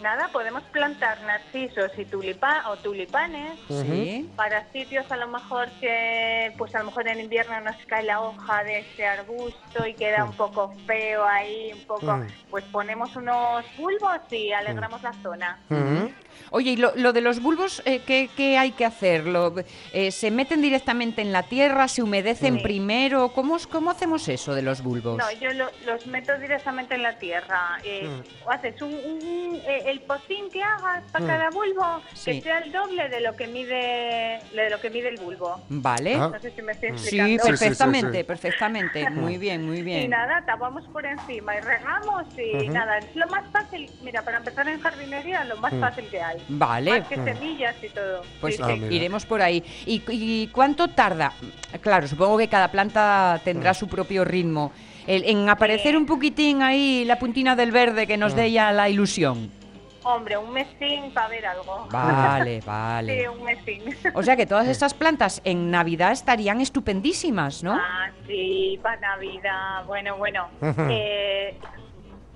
Speaker 5: Nada, podemos plantar narcisos y tulipa o tulipanes.
Speaker 1: Sí.
Speaker 5: para sitios a lo mejor que pues a lo mejor en invierno nos cae la hoja de ese arbusto y queda un poco feo ahí un poco
Speaker 2: Mm.
Speaker 5: pues ponemos unos bulbos y alegramos la zona
Speaker 2: Mm.
Speaker 1: Oye, ¿y lo, lo de los bulbos, eh, ¿qué, qué hay que hacer? Lo- eh, ¿Se meten directamente en la tierra? ¿Se humedecen
Speaker 5: Sí.
Speaker 1: primero? ¿Cómo, ¿Cómo hacemos eso de los bulbos?
Speaker 5: no yo lo- los meto directamente en la tierra Eh, haces un, un- eh, el pocín que hagas para
Speaker 2: Mm.
Speaker 5: cada bulbo
Speaker 1: Sí.
Speaker 5: que sea el doble de lo que mide de lo que mide el bulbo
Speaker 1: Vale.
Speaker 2: Ah.
Speaker 5: no sé si me estoy
Speaker 1: Sí,
Speaker 5: explicando
Speaker 2: sí, sí,
Speaker 1: perfectamente,
Speaker 2: sí.
Speaker 1: perfectamente. Muy bien, muy bien.
Speaker 5: Y nada, tapamos por encima y regamos y nada, es lo más fácil. Mira, para empezar en jardinería, lo más
Speaker 2: Mm.
Speaker 5: fácil que hay.
Speaker 1: Vale,
Speaker 5: Más que semillas y todo.
Speaker 1: pues
Speaker 5: Sí,
Speaker 2: Ah,
Speaker 1: iremos por ahí. ¿Y, y cuánto tarda? Claro, supongo que cada planta tendrá su propio ritmo. El- en aparecer
Speaker 5: Sí.
Speaker 1: un poquitín ahí la puntina del verde que nos dé ya la ilusión.
Speaker 5: Hombre, un mesín para ver algo.
Speaker 1: Vale,
Speaker 5: Sí,
Speaker 1: vale.
Speaker 5: un mesín.
Speaker 1: O sea que todas estas plantas en Navidad estarían estupendísimas, ¿no?
Speaker 5: Ah, Sí, para Navidad. Bueno, bueno. eh,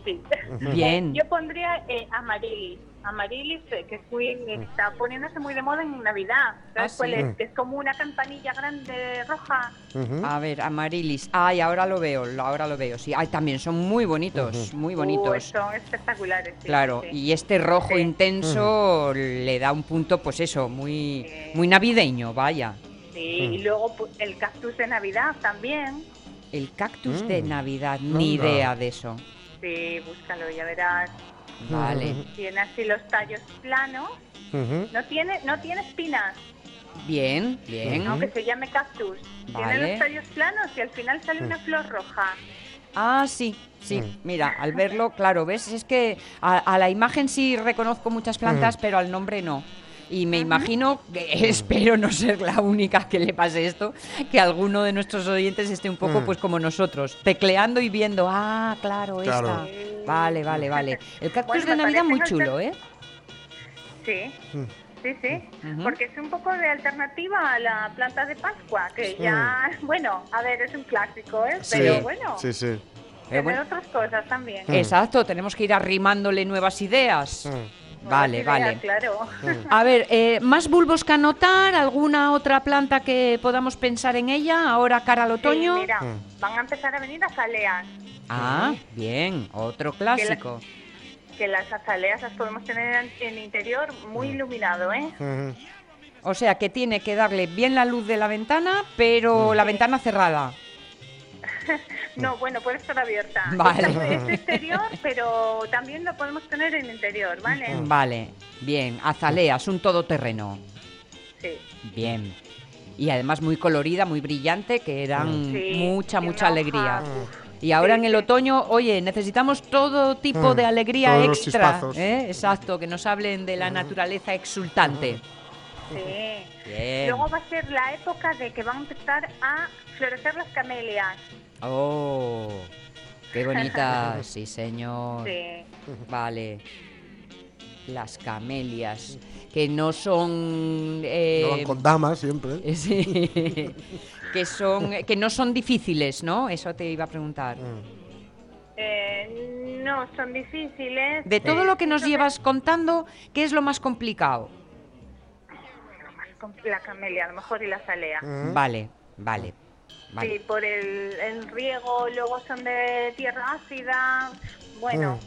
Speaker 5: sí.
Speaker 1: Bien.
Speaker 5: Yo pondría eh, Amarilis. Amarilis, eh, que fui, está poniéndose muy de moda en Navidad. ¿Sabes
Speaker 1: Ah,
Speaker 5: cuál
Speaker 1: sí.
Speaker 5: es? Que es como una campanilla grande roja.
Speaker 1: A ver, amarilis. Ay, ahora lo veo, ahora lo veo. Sí, ay, también son muy bonitos, muy
Speaker 5: Uh,
Speaker 1: bonitos.
Speaker 5: son espectaculares. sí,
Speaker 1: Claro,
Speaker 5: sí.
Speaker 1: y este rojo
Speaker 5: Sí.
Speaker 1: intenso le da un punto, pues eso, muy, muy navideño, vaya.
Speaker 5: Sí, y luego pu- el cactus de Navidad también.
Speaker 1: El cactus de
Speaker 2: Mm.
Speaker 1: Navidad, ni
Speaker 2: Anda.
Speaker 1: idea de eso.
Speaker 5: Sí, búscalo, ya verás.
Speaker 1: Vale,
Speaker 5: Tiene así los tallos planos. No tiene, no tiene espinas,
Speaker 1: bien, bien.
Speaker 5: aunque se llame cactus.
Speaker 1: Vale.
Speaker 5: Tiene los tallos planos y al final sale una flor roja.
Speaker 1: Ah, sí, sí. Mira, al verlo, claro, ¿ves? Es que a, a la imagen sí reconozco muchas plantas, pero al nombre no. Y me imagino, que, espero no ser la única que le pase esto, que alguno de nuestros oyentes esté un poco
Speaker 2: Mm.
Speaker 1: pues como nosotros, tecleando y viendo, ah, claro,
Speaker 2: Claro.
Speaker 1: esta. Vale, vale, vale. El cactus
Speaker 5: Bueno,
Speaker 1: de Navidad muy chulo, ¿eh?
Speaker 5: Sí,
Speaker 2: Mm.
Speaker 5: sí, sí. Porque es un poco de alternativa a la planta de Pascua, que ya, bueno, a ver, es un clásico, ¿eh?
Speaker 2: Sí,
Speaker 5: Pero bueno,
Speaker 2: Sí, sí.
Speaker 5: tiene
Speaker 1: bueno.
Speaker 5: otras cosas también.
Speaker 1: Exacto, tenemos que ir arrimándole nuevas ideas.
Speaker 2: Mm.
Speaker 1: Vale, vale.
Speaker 5: Claro.
Speaker 1: A ver, eh, ¿más bulbos que anotar? ¿Alguna otra planta que podamos pensar en ella ahora cara al otoño?
Speaker 5: Sí, mira,
Speaker 2: Mm.
Speaker 5: van a empezar a venir azaleas.
Speaker 1: Ah, bien, otro clásico.
Speaker 5: Que las azaleas las podemos tener en, en interior muy
Speaker 1: Mm.
Speaker 5: iluminado, ¿eh?
Speaker 1: O sea que tiene que darle bien la luz de la ventana, pero la ventana cerrada.
Speaker 5: No, bueno, puede estar abierta.
Speaker 1: Vale.
Speaker 5: Es exterior, pero también lo podemos tener en interior, ¿vale?
Speaker 1: Vale, bien, azaleas, un todoterreno.
Speaker 5: Sí.
Speaker 1: Bien. Y además muy colorida, muy brillante, que dan
Speaker 5: Sí,
Speaker 1: mucha, mucha alegría. Y ahora
Speaker 5: Sí,
Speaker 1: en el
Speaker 5: sí.
Speaker 1: otoño, oye, necesitamos todo tipo
Speaker 2: Mm,
Speaker 1: de alegría
Speaker 2: todos los
Speaker 1: extra. ¿eh? Exacto, que nos hablen de la naturaleza exultante.
Speaker 5: Sí.
Speaker 1: Bien.
Speaker 5: Luego va a ser la época de que van a empezar a florecer las camelias.
Speaker 1: Oh, qué bonita, sí señor.
Speaker 5: Sí.
Speaker 1: Vale. Las camelias, que no son... eh,
Speaker 2: No van con damas siempre.
Speaker 1: sí, que son que no son difíciles, ¿no? Eso te iba a preguntar.
Speaker 5: Eh, no, son difíciles.
Speaker 1: De todo
Speaker 5: Eh,
Speaker 1: lo que nos llevas contando, ¿qué es lo más complicado?
Speaker 5: La camelia, a lo mejor, y la salea.
Speaker 1: Vale, vale. Vale.
Speaker 5: Sí, por el, el riego, luego son de tierra ácida. Bueno,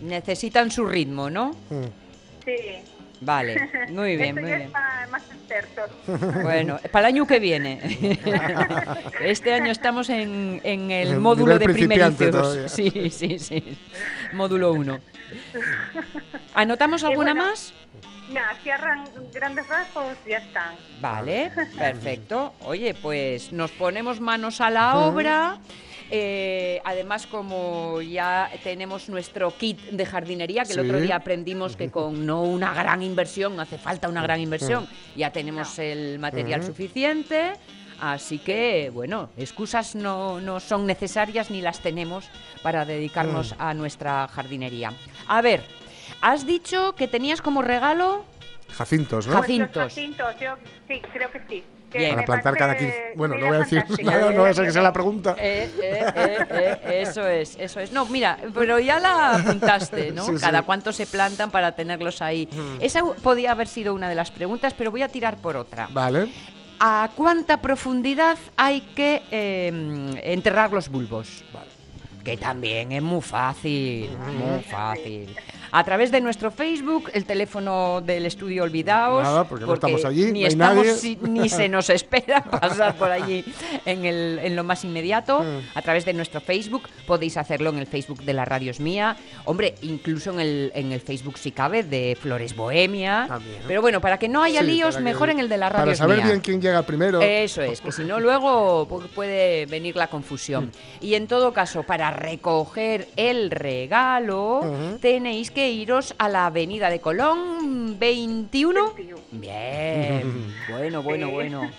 Speaker 1: Necesitan su ritmo, ¿no?
Speaker 2: Mm.
Speaker 5: sí.
Speaker 1: Vale, muy bien,
Speaker 5: Esto
Speaker 1: muy
Speaker 5: ya
Speaker 1: bien.
Speaker 5: es para más expertos.
Speaker 1: Bueno, para el año que viene. Este año estamos en, en el
Speaker 2: En
Speaker 1: módulo de primerizos.
Speaker 2: todavía.
Speaker 1: Sí, sí, sí. Módulo 1. ¿Anotamos alguna
Speaker 5: bueno,
Speaker 1: más?
Speaker 5: Nada, cierran grandes rasgos, ya están.
Speaker 1: Vale, perfecto. Oye, pues nos ponemos manos a la obra. Eh, además, como ya tenemos nuestro kit de jardinería, que el otro día aprendimos que con no una gran inversión, no hace falta una gran inversión, ya tenemos el material suficiente. Así que, bueno, excusas no, no son necesarias ni las tenemos para dedicarnos a nuestra jardinería. A ver, has dicho que tenías como regalo
Speaker 2: Jacintos, ¿no?
Speaker 5: Pues
Speaker 1: Jacintos.
Speaker 5: jacintos, yo sí, creo que sí. Que
Speaker 2: Para plantar cada
Speaker 5: parece
Speaker 2: 15. Bueno, no voy a decir nada, no va a ser que sea la pregunta.
Speaker 1: Eh, eh, eh, eh, eso es, eso es. No, mira, pero ya la apuntaste, ¿no?
Speaker 2: Sí, sí.
Speaker 1: Cada cuánto se plantan para tenerlos ahí. Esa podía haber sido una de las preguntas, pero voy a tirar por otra.
Speaker 2: Vale.
Speaker 1: ¿A cuánta profundidad hay que eh, enterrar los bulbos? Que también es muy fácil, muy fácil. A través de nuestro Facebook, el teléfono del estudio Olvidaos.
Speaker 2: Nada, porque no estamos allí,
Speaker 1: Ni
Speaker 2: no
Speaker 1: estamos
Speaker 2: nadie.
Speaker 1: ni se nos espera pasar por allí en, el- en lo más inmediato.
Speaker 2: Mm.
Speaker 1: A través de nuestro Facebook, podéis hacerlo en el Facebook de la Radio es Mía. Hombre, incluso en el, en el Facebook, si cabe, de Flores Bohemia.
Speaker 2: También.
Speaker 1: Pero bueno, para que no haya
Speaker 2: Sí,
Speaker 1: líos,
Speaker 2: que-
Speaker 1: mejor en el de la Radio
Speaker 2: Para
Speaker 1: es
Speaker 2: saber
Speaker 1: Mía.
Speaker 2: bien quién llega primero.
Speaker 1: Eso es, que si no luego pu- puede venir la confusión. Y en todo caso, para recoger el regalo, tenéis que iros a la Avenida de Colón 21.
Speaker 5: 21.
Speaker 1: Bien, bueno, bueno, bueno.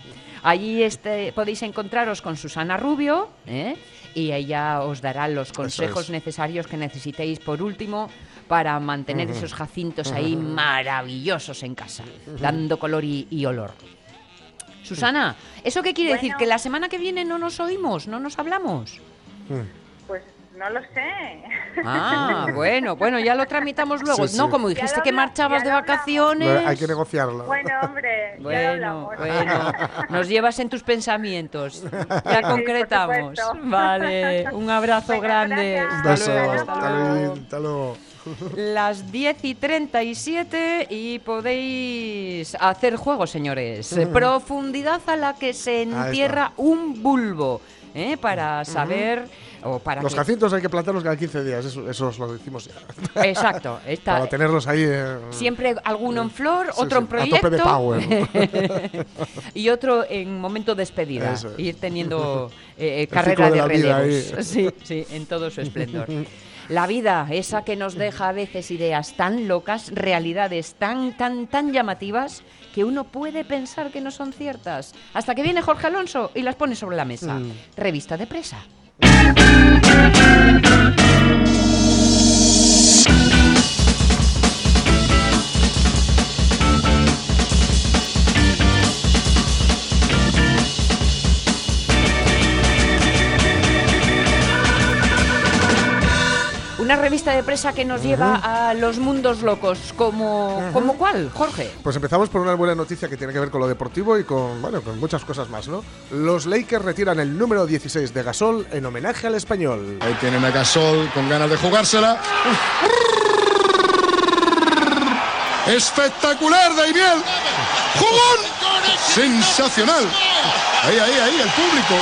Speaker 1: Allí este, podéis encontraros con Susana Rubio, ¿eh? y ella os dará los consejos
Speaker 2: es.
Speaker 1: necesarios que necesitéis por último para mantener esos jacintos ahí maravillosos en casa, dando color y, y olor. Susana, ¿eso qué quiere decir? ¿Que la semana que viene no nos oímos, no nos hablamos?
Speaker 5: Pues no lo sé.
Speaker 1: Ah, bueno, bueno, ya lo tramitamos luego.
Speaker 2: Sí,
Speaker 1: No,
Speaker 2: sí.
Speaker 1: como
Speaker 5: Ya
Speaker 1: dijiste que marchabas
Speaker 5: ya
Speaker 1: de vacaciones.
Speaker 2: Hay que negociarlo.
Speaker 5: Bueno, hombre, ya
Speaker 1: Bueno,
Speaker 5: hablamos.
Speaker 1: bueno, nos llevas en tus pensamientos. Ya concretamos. Vale, un abrazo
Speaker 5: Venga,
Speaker 1: grande.
Speaker 5: gracias.
Speaker 2: Un
Speaker 1: Hasta
Speaker 2: beso.
Speaker 1: luego,
Speaker 2: Hasta luego. Hasta luego.
Speaker 1: Las 10 y 37 y podéis hacer juego, señores. Profundidad a la que se entierra un bulbo. ¿Eh? Para saber o para
Speaker 2: Los
Speaker 1: que-
Speaker 2: jacintos hay que plantarlos cada 15 días, eso, eso os lo decimos ya.
Speaker 1: Exacto. Está,
Speaker 2: Para tenerlos ahí. eh,
Speaker 1: Siempre alguno en flor,
Speaker 2: sí,
Speaker 1: otro
Speaker 2: sí,
Speaker 1: en proyecto.
Speaker 2: A tope de power.
Speaker 1: y otro en momento de despedida.
Speaker 2: Eso es.
Speaker 1: Ir teniendo eh, eh, carrera
Speaker 2: de
Speaker 1: de, relevos. Sí, sí, en todo su esplendor. La vida, esa que nos deja a veces ideas tan locas, realidades tan, tan, tan llamativas, que uno puede pensar que no son ciertas. Hasta que viene Jorge Alonso y las pone sobre la mesa.
Speaker 2: Mm.
Speaker 1: Revista de presa. Una revista de presa que nos lleva a los mundos locos. ¿Como, ¿como cuál, Jorge?
Speaker 2: Pues empezamos por una buena noticia que tiene que ver con lo deportivo y con, bueno, con muchas cosas más, ¿no? Los Lakers retiran el número 16 de Gasol en homenaje al español.
Speaker 6: Ahí tienen a Gasol con ganas de jugársela. Espectacular, Daimiel. ¡Jugón! Sensacional. Ahí, ahí, ahí, el público.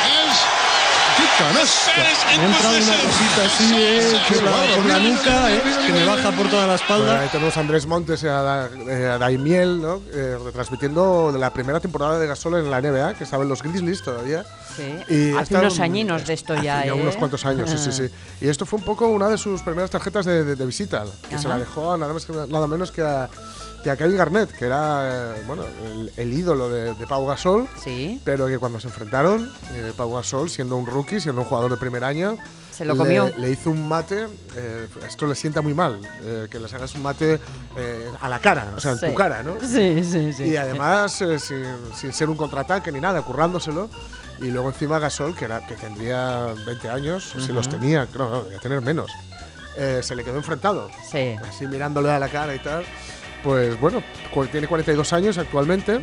Speaker 6: ¡Qué canasta!
Speaker 7: Me ha entrado una cosita así, eh, por, la, por la nuca, eh, que me baja por toda la
Speaker 2: Bueno,
Speaker 7: espalda.
Speaker 2: ahí tenemos a Andrés Montes y a, eh, a Daimiel, ¿no? Eh, retransmitiendo la primera temporada de Gasol en la NBA, que estaba en los Grizzlies todavía.
Speaker 1: Sí.
Speaker 2: Y
Speaker 1: Hace unos añinos de esto ya,
Speaker 2: hace
Speaker 1: ¿eh?
Speaker 2: unos cuantos años, sí, sí, sí. Y esto fue un poco una de sus primeras tarjetas de, de- de visita, que se la dejó a nada, más que, nada menos que a, que a Kevin Garnett, que era eh, bueno, el, el ídolo de, de Pau Gasol.
Speaker 1: Sí,
Speaker 2: Pero que cuando se enfrentaron, eh, Pau Gasol, siendo un rookie, siendo un jugador de primer año,
Speaker 1: Se lo
Speaker 2: le-
Speaker 1: comió.
Speaker 2: Le, hizo un mate. eh, esto le sienta muy mal, eh, que les hagas un mate a la cara, o sea, en tu cara, ¿no?
Speaker 1: sí, sí. sí.
Speaker 2: Y además, sin, sin ser un contraataque ni nada, currándoselo. Y luego encima Gasol, que, era, que tendría 20 años, si los tenía, no, no, debía tener menos, eh, se le quedó enfrentado,
Speaker 1: Sí.
Speaker 2: así mirándole a la cara y tal. Pues bueno, tiene 42 años actualmente,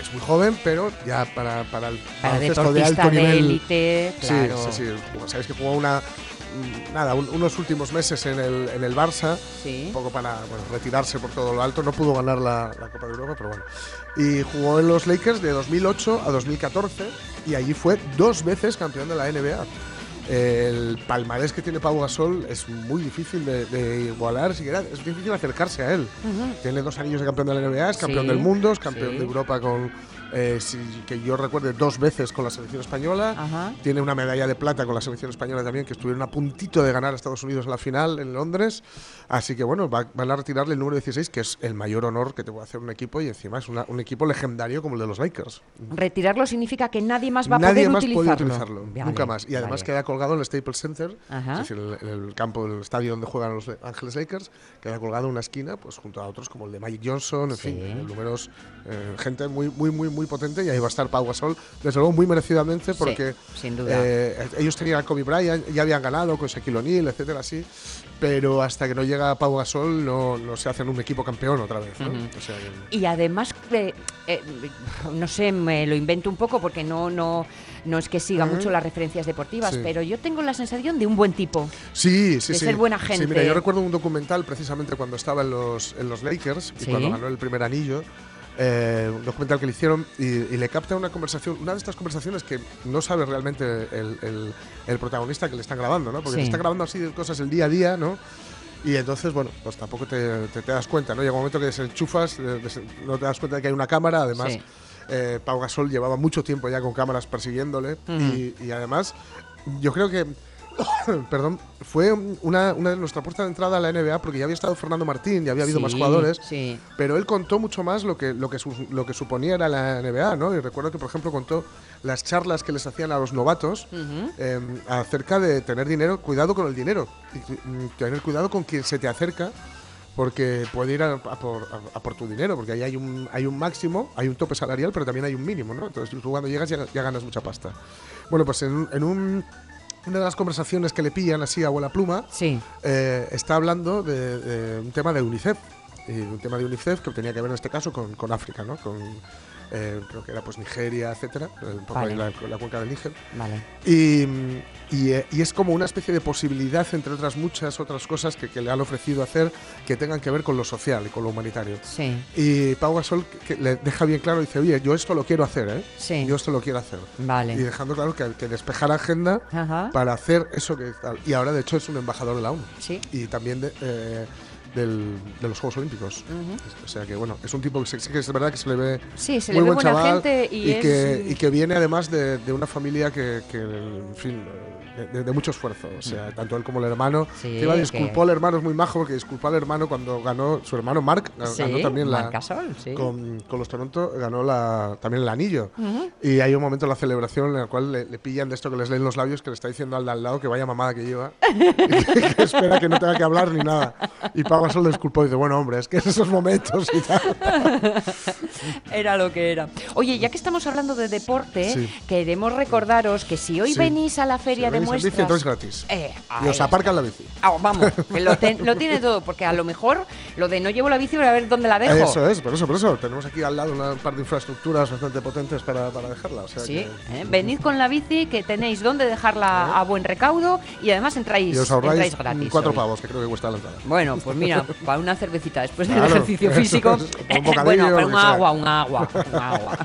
Speaker 2: es muy joven, pero ya para, para el
Speaker 1: Para
Speaker 2: de alto
Speaker 1: de
Speaker 2: nivel.
Speaker 1: élite, claro.
Speaker 2: Sí, sí, sí. Como sabéis que jugó una, nada, un- unos últimos meses en el, en el Barça,
Speaker 1: Sí.
Speaker 2: un poco para bueno, retirarse por todo lo alto. No pudo ganar la, la Copa de Europa, pero bueno. Y jugó en los Lakers de 2008 a 2014 y allí fue dos veces campeón de la NBA. El palmarés que tiene Pau Gasol es muy difícil de, de igualar, siquiera es difícil acercarse a él. Tiene dos anillos de campeón de la NBA, es campeón
Speaker 1: Sí,
Speaker 2: del mundo, es campeón
Speaker 1: sí.
Speaker 2: de Europa con, eh, si- que yo recuerde, dos veces con la selección española.
Speaker 1: Ajá.
Speaker 2: Tiene una medalla de plata con la selección española también, que estuvieron a puntito de ganar a Estados Unidos en la final en Londres. Así que bueno, va- van a retirarle el número 16, que es el mayor honor que te puede hacer un equipo y encima es una- un equipo legendario como el de los Lakers.
Speaker 1: Retirarlo significa que nadie más va a
Speaker 2: Nadie
Speaker 1: poder
Speaker 2: más
Speaker 1: utilizarlo.
Speaker 2: puede utilizarlo,
Speaker 1: Vale,
Speaker 2: nunca más. Y además
Speaker 1: vale.
Speaker 2: queda colgado en el Staples Center,
Speaker 1: Ajá.
Speaker 2: es decir, el, el campo, el estadio donde juegan los Ángeles Lakers, queda colgado en una esquina, pues junto a otros como el de Magic Johnson, en
Speaker 1: Sí.
Speaker 2: fin, números, eh, gente muy, muy, muy, muy potente y ahí va a estar Pau Gasol, desde luego muy merecidamente
Speaker 1: Sí,
Speaker 2: porque
Speaker 1: sin duda.
Speaker 2: eh, ellos tenían a Kobe Bryant, ya habían ganado con Shaquille O'Neal, etcétera, así, pero hasta que no llega Pau Gasol no, no se hacen un equipo campeón otra vez, ¿no?
Speaker 1: Ujú.
Speaker 2: O sea que-
Speaker 1: Y además, eh, eh, no sé, me lo invento un poco porque no, no, no es que siga mucho las referencias deportivas,
Speaker 2: Sí.
Speaker 1: pero yo tengo la sensación de un buen tipo.
Speaker 2: Sí, sí,
Speaker 1: de
Speaker 2: sí.
Speaker 1: ser buena
Speaker 2: Sí,
Speaker 1: gente.
Speaker 2: mira, yo recuerdo un documental precisamente cuando estaba en los, en los Lakers y
Speaker 1: Sí.
Speaker 2: cuando ganó el primer anillo. Eh, un documental que le hicieron y, y le capta una conversación, una de estas conversaciones que no sabe realmente el, el- el protagonista que le están grabando, ¿no? Porque
Speaker 1: Sí.
Speaker 2: le están grabando así cosas el día a día, ¿no? Y entonces, bueno, pues tampoco te, te- te das cuenta, ¿no? Llega un momento que desenchufas, eh, des- no te das cuenta de que hay una cámara, además.
Speaker 1: Sí.
Speaker 2: eh, Pau Gasol llevaba mucho tiempo ya con cámaras persiguiéndole y, y además yo creo que perdón, fue una, una de nuestra puerta de entrada a la NBA porque ya había estado Fernando Martín, ya había habido más jugadores,
Speaker 1: Sí.
Speaker 2: pero él contó mucho más lo que, lo, que su- lo que suponía era la NBA, ¿no? Y recuerdo que, por ejemplo, contó las charlas que les hacían a los novatos eh, acerca de tener dinero, cuidado con el dinero, y, mm, tener cuidado con quien se te acerca, porque puede ir a, a por, a- a por tu dinero, porque ahí hay un, hay un máximo, hay un tope salarial, pero también hay un mínimo, ¿no? Entonces tú cuando llegas ya, ya ganas mucha pasta. Bueno, pues en, en un- una de las conversaciones que le pillan así a abuela pluma,
Speaker 1: Sí.
Speaker 2: eh, está hablando de, de un tema de UNICEF. Y un tema de UNICEF que tenía que ver en este caso con, con África, ¿no? Con, eh, creo que era pues Nigeria, etcétera, eh, ahí
Speaker 1: Vale.
Speaker 2: la, la cuenca del Níger.
Speaker 1: Vale.
Speaker 2: Y, y, eh, y es como una especie de posibilidad, entre otras muchas otras cosas que, que le han ofrecido hacer que tengan que ver con lo social y con lo humanitario.
Speaker 1: Sí.
Speaker 2: Y Pau Gasol que le deja bien claro, dice, oye, yo esto lo quiero hacer, ¿eh?
Speaker 1: Sí.
Speaker 2: Yo esto lo quiero hacer.
Speaker 1: Vale.
Speaker 2: Y dejando claro que, que despejar agenda
Speaker 1: Ajá.
Speaker 2: para hacer eso que tal. Y ahora, de hecho, es un embajador de la ONU.
Speaker 1: Sí.
Speaker 2: Y también de, eh, del- de los Juegos Olímpicos. O sea que, bueno, es un tipo que, se- sí que es verdad que se le ve
Speaker 1: Sí, se
Speaker 2: muy
Speaker 1: le ve
Speaker 2: buen
Speaker 1: buena
Speaker 2: chaval
Speaker 1: gente y, es-
Speaker 2: que, y que viene además de, de una familia que, que, en fin, de, de- mucho esfuerzo. O sea, tanto él como el hermano.
Speaker 1: Sí,
Speaker 2: que
Speaker 1: que-
Speaker 2: disculpó al hermano, es muy majo, porque disculpó al hermano cuando ganó, su hermano Mark, ganó
Speaker 1: Sí,
Speaker 2: también la,
Speaker 1: Gasol, sí.
Speaker 2: con, con los Toronto, ganó la, también el anillo. Y hay un momento en la celebración en el cual le, le pillan de esto que les leen los labios, que le está diciendo al de al lado que vaya mamada que lleva, y que, que espera que no tenga que hablar ni nada. Y Pau Gasol le disculpó y dice, bueno, hombre, es que en esos momentos y tal.
Speaker 1: Era lo que era. Oye, ya que estamos hablando de deporte, queremos recordaros que si hoy venís a la feria de muestras.
Speaker 2: entonces gratis.
Speaker 1: Eh,
Speaker 2: Y os aparcan la bici.
Speaker 1: Ah, vamos, que lo, ten- lo tiene todo, porque a lo mejor lo de no llevo la bici, voy a ver dónde la dejo.
Speaker 2: Eso es, por eso, por eso. Tenemos aquí al lado una- un par de infraestructuras bastante potentes para, para dejarla. O sea
Speaker 1: Sí,
Speaker 2: que-
Speaker 1: ¿eh? venid con la bici, que tenéis dónde dejarla a buen recaudo y además entráis,
Speaker 2: y os ahorráis
Speaker 1: entráis gratis.
Speaker 2: cuatro
Speaker 1: hoy.
Speaker 2: pavos, que creo que cuesta la entrada.
Speaker 1: Bueno, pues mira, para una cervecita después del ejercicio físico.
Speaker 2: es, un
Speaker 1: bueno, para un agua, un agua, un agua.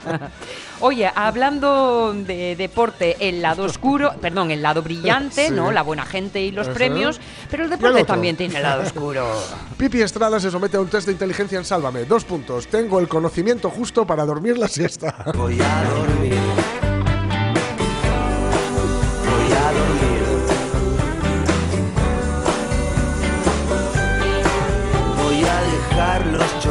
Speaker 1: Oye, hablando de deporte, el lado oscuro, perdón, el lado brillante,
Speaker 2: Sí.
Speaker 1: ¿no? La buena gente y los
Speaker 2: Eso.
Speaker 1: premios, pero el deporte también tiene el lado oscuro.
Speaker 2: Pipi Estrada se somete a un test de inteligencia en Sálvame. Dos puntos. Tengo el conocimiento justo para dormir la siesta.
Speaker 8: Voy a dormir.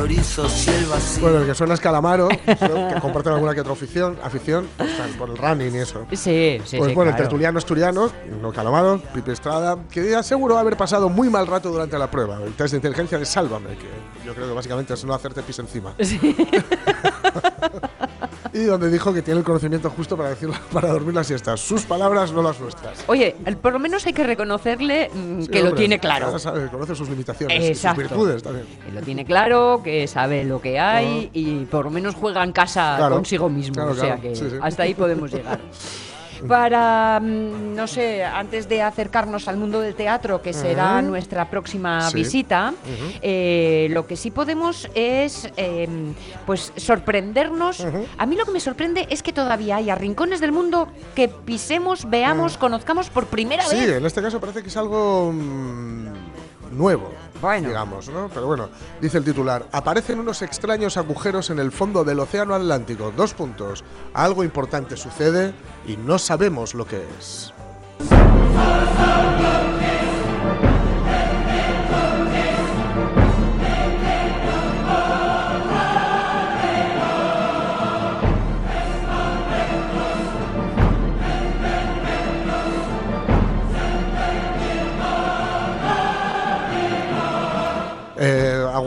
Speaker 8: Chorizos y el vacío.
Speaker 2: Bueno, el que suena es Calamaro, que comparten alguna que otra afición, afición pues, por el running y eso.
Speaker 1: Sí, sí,
Speaker 2: Pues
Speaker 1: sí,
Speaker 2: bueno, el
Speaker 1: claro.
Speaker 2: tertuliano asturiano, no Calamaro, Pipi Estrada, que aseguró haber pasado muy mal rato durante la prueba, el test de inteligencia de Sálvame, que yo creo que básicamente es no hacerte pis encima. y donde dijo que tiene el conocimiento justo para decir para dormir la siesta. Sus palabras, no las nuestras.
Speaker 1: Oye, por lo menos hay que reconocerle mm,
Speaker 2: Sí,
Speaker 1: que lo tiene claro.
Speaker 2: sabe, conoce sus limitaciones y sus virtudes también.
Speaker 1: Que lo tiene claro, que sabe lo que hay y por lo menos juega en casa
Speaker 2: Claro.
Speaker 1: consigo mismo.
Speaker 2: Claro,
Speaker 1: o sea que
Speaker 2: Sí, sí.
Speaker 1: hasta ahí podemos llegar. Para, mm, no sé, antes de acercarnos al mundo del teatro, que será nuestra próxima
Speaker 2: Sí.
Speaker 1: visita, eh, lo que sí podemos es eh, pues sorprendernos. A mí lo que me sorprende es que todavía haya rincones del mundo que pisemos, veamos, conozcamos por primera
Speaker 2: Mm. Sí,
Speaker 1: vez.
Speaker 2: en este caso parece que es algo mm, nuevo,
Speaker 1: Bueno.
Speaker 2: digamos, ¿no? Pero bueno, dice el titular, aparecen unos extraños agujeros en el fondo del Océano Atlántico. Dos puntos. Algo importante sucede y no sabemos lo que es.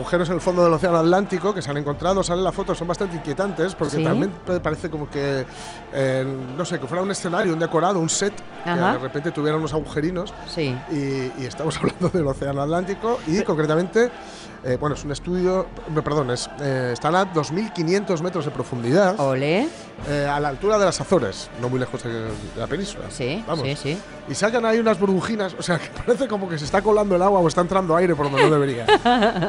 Speaker 2: Agujeros en el fondo del Océano Atlántico que se han encontrado, salen las fotos, son bastante inquietantes porque
Speaker 1: Sí.
Speaker 2: también pa- parece como que, eh, no sé, que fuera un escenario, un decorado, un set,
Speaker 1: Ajá.
Speaker 2: que de repente tuviera unos agujerinos.
Speaker 1: Sí.
Speaker 2: Y, y estamos hablando del Océano Atlántico y concretamente, eh, bueno, es un estudio, perdón, es, eh, están a 2.500 metros de profundidad,
Speaker 1: Ole.
Speaker 2: Eh, a la altura de las Azores, no muy lejos de, la península.
Speaker 1: Sí,
Speaker 2: Vamos.
Speaker 1: sí, sí.
Speaker 2: Y sacan ahí unas burbujinas, o sea, que parece como que se está colando el agua o está entrando aire por donde no debería.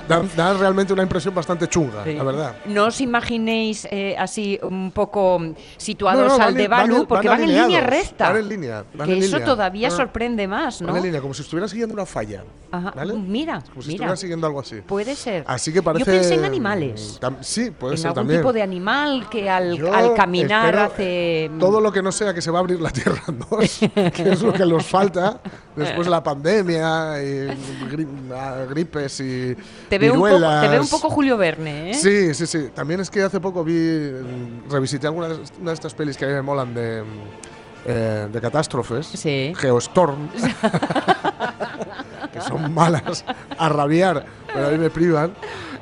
Speaker 2: da, da realmente una impresión bastante chunga,
Speaker 1: Sí.
Speaker 2: la verdad.
Speaker 1: No os imaginéis eh, así un poco mm, situados
Speaker 2: No, no,
Speaker 1: al
Speaker 2: van-
Speaker 1: de
Speaker 2: van-
Speaker 1: Balu,
Speaker 2: van
Speaker 1: porque van, en línea recta.
Speaker 2: van en línea, van
Speaker 1: que
Speaker 2: en
Speaker 1: eso
Speaker 2: línea.
Speaker 1: todavía
Speaker 2: Ah.
Speaker 1: sorprende más, ¿no?
Speaker 2: Van en línea, como si estuvieran siguiendo una falla.
Speaker 1: Ajá.
Speaker 2: ¿vale?
Speaker 1: Mira,
Speaker 2: Como si
Speaker 1: mira.
Speaker 2: estuvieran siguiendo algo así.
Speaker 1: Puede ser.
Speaker 2: Así que parece.
Speaker 1: Yo pensé en animales.
Speaker 2: Sí, puede
Speaker 1: en
Speaker 2: ser
Speaker 1: algún
Speaker 2: también.
Speaker 1: tipo de animal que al,
Speaker 2: Yo
Speaker 1: al caminar
Speaker 2: espero,
Speaker 1: hace. mm,
Speaker 2: Todo lo que no sea que se va a abrir la tierra en dos, que es lo que nos falta después de la pandemia y gri- gripes y
Speaker 1: te veo, un poco, te
Speaker 2: viruelas.
Speaker 1: veo un poco Julio Verne, ¿eh?
Speaker 2: Sí, sí, sí. También es que hace poco vi, mm, revisité alguna de, una de estas pelis que a mí me molan de, mm, eh, de catástrofes.
Speaker 1: Sí.
Speaker 2: Geostorm. que son malas a rabiar, pero a mí me privan.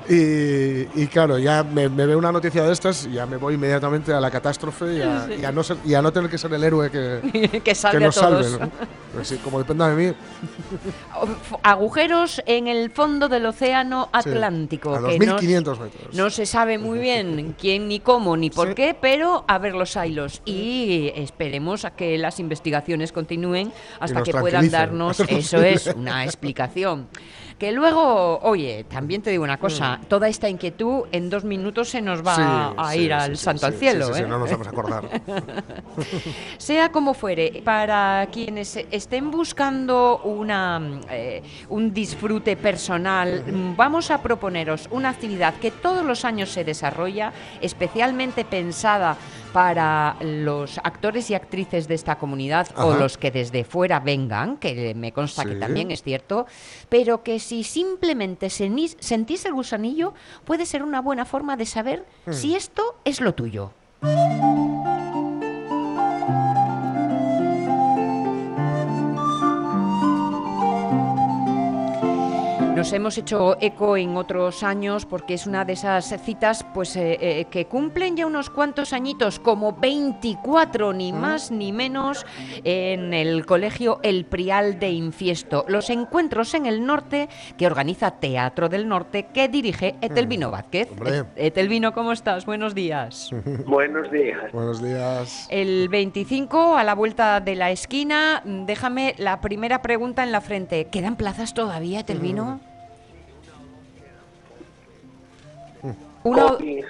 Speaker 2: Y, y claro, ya me, me veo una noticia de estas y ya me voy inmediatamente a la catástrofe y a, y a no, ser- y a no tener que ser el héroe que,
Speaker 1: que salve a
Speaker 2: nos salve.
Speaker 1: todos.
Speaker 2: ¿no? Pues sí, como dependa de mí,
Speaker 1: Agujeros en el fondo del océano
Speaker 2: sí,
Speaker 1: Atlántico.
Speaker 2: a
Speaker 1: que no-
Speaker 2: 2.500 metros.
Speaker 1: No se sabe muy bien quién ni cómo ni por
Speaker 2: Sí.
Speaker 1: qué, pero a ver los hilos. Y esperemos a que las investigaciones continúen hasta que puedan darnos, eso es, una explicación. Que luego, oye, también te digo una cosa, toda esta inquietud en dos minutos se nos va
Speaker 2: Mm. Sí,
Speaker 1: a
Speaker 2: sí,
Speaker 1: ir
Speaker 2: sí,
Speaker 1: al santo al cielo. ¿eh?
Speaker 2: no nos vamos a acordar.
Speaker 1: Sea como fuere, para quienes estén buscando una, eh, un disfrute personal, mm, vamos a proponeros una actividad que todos los años se desarrolla, especialmente pensada para los actores y actrices de esta comunidad o los que desde fuera vengan, que me consta que también es cierto, pero que si simplemente sentís el gusanillo, puede ser una buena forma de saber
Speaker 2: Hmm.
Speaker 1: si esto es lo tuyo. Nos hemos hecho eco en otros años porque es una de esas citas pues eh, eh, que cumplen ya unos cuantos añitos, como 24 ni más ni menos, en el colegio El Prial de Infiesto. Los encuentros en el norte que organiza Teatro del Norte que dirige Etelvino Vázquez.
Speaker 2: Hombre.
Speaker 1: Et- Etelvino, ¿cómo estás? Buenos días.
Speaker 9: Buenos días.
Speaker 2: Buenos días.
Speaker 1: El 25, a la vuelta de la esquina, mm, déjame la primera pregunta en la frente. ¿Quedan plazas todavía, Telvino? Una, o-
Speaker 9: Coqui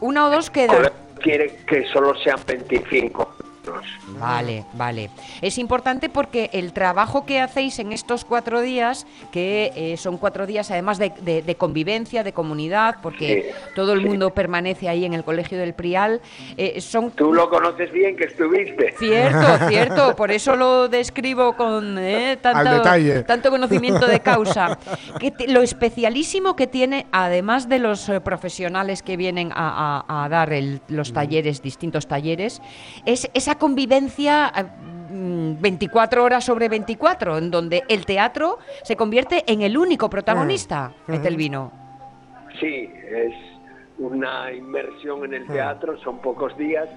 Speaker 1: una o dos quedan.
Speaker 9: quiere que solo sean 25.
Speaker 1: Vale, vale. Es importante porque el trabajo que hacéis en estos cuatro días, que eh, son cuatro días además de, de- de convivencia, de comunidad, porque
Speaker 9: Sí,
Speaker 1: todo el
Speaker 9: sí.
Speaker 1: mundo permanece ahí en el colegio del Prial, eh, son
Speaker 9: Tú lo conoces bien, que estuviste.
Speaker 1: Cierto, cierto, por eso lo describo con eh, tanto, tanto conocimiento de causa. Que te- lo especialísimo que tiene, además de los eh, profesionales que vienen a, a- a dar el- los talleres, distintos talleres, es esa convivencia eh, mm, 24 horas sobre 24, en donde el teatro se convierte en el único protagonista, Etelvino.
Speaker 9: Sí, es una inmersión en el teatro, son pocos días,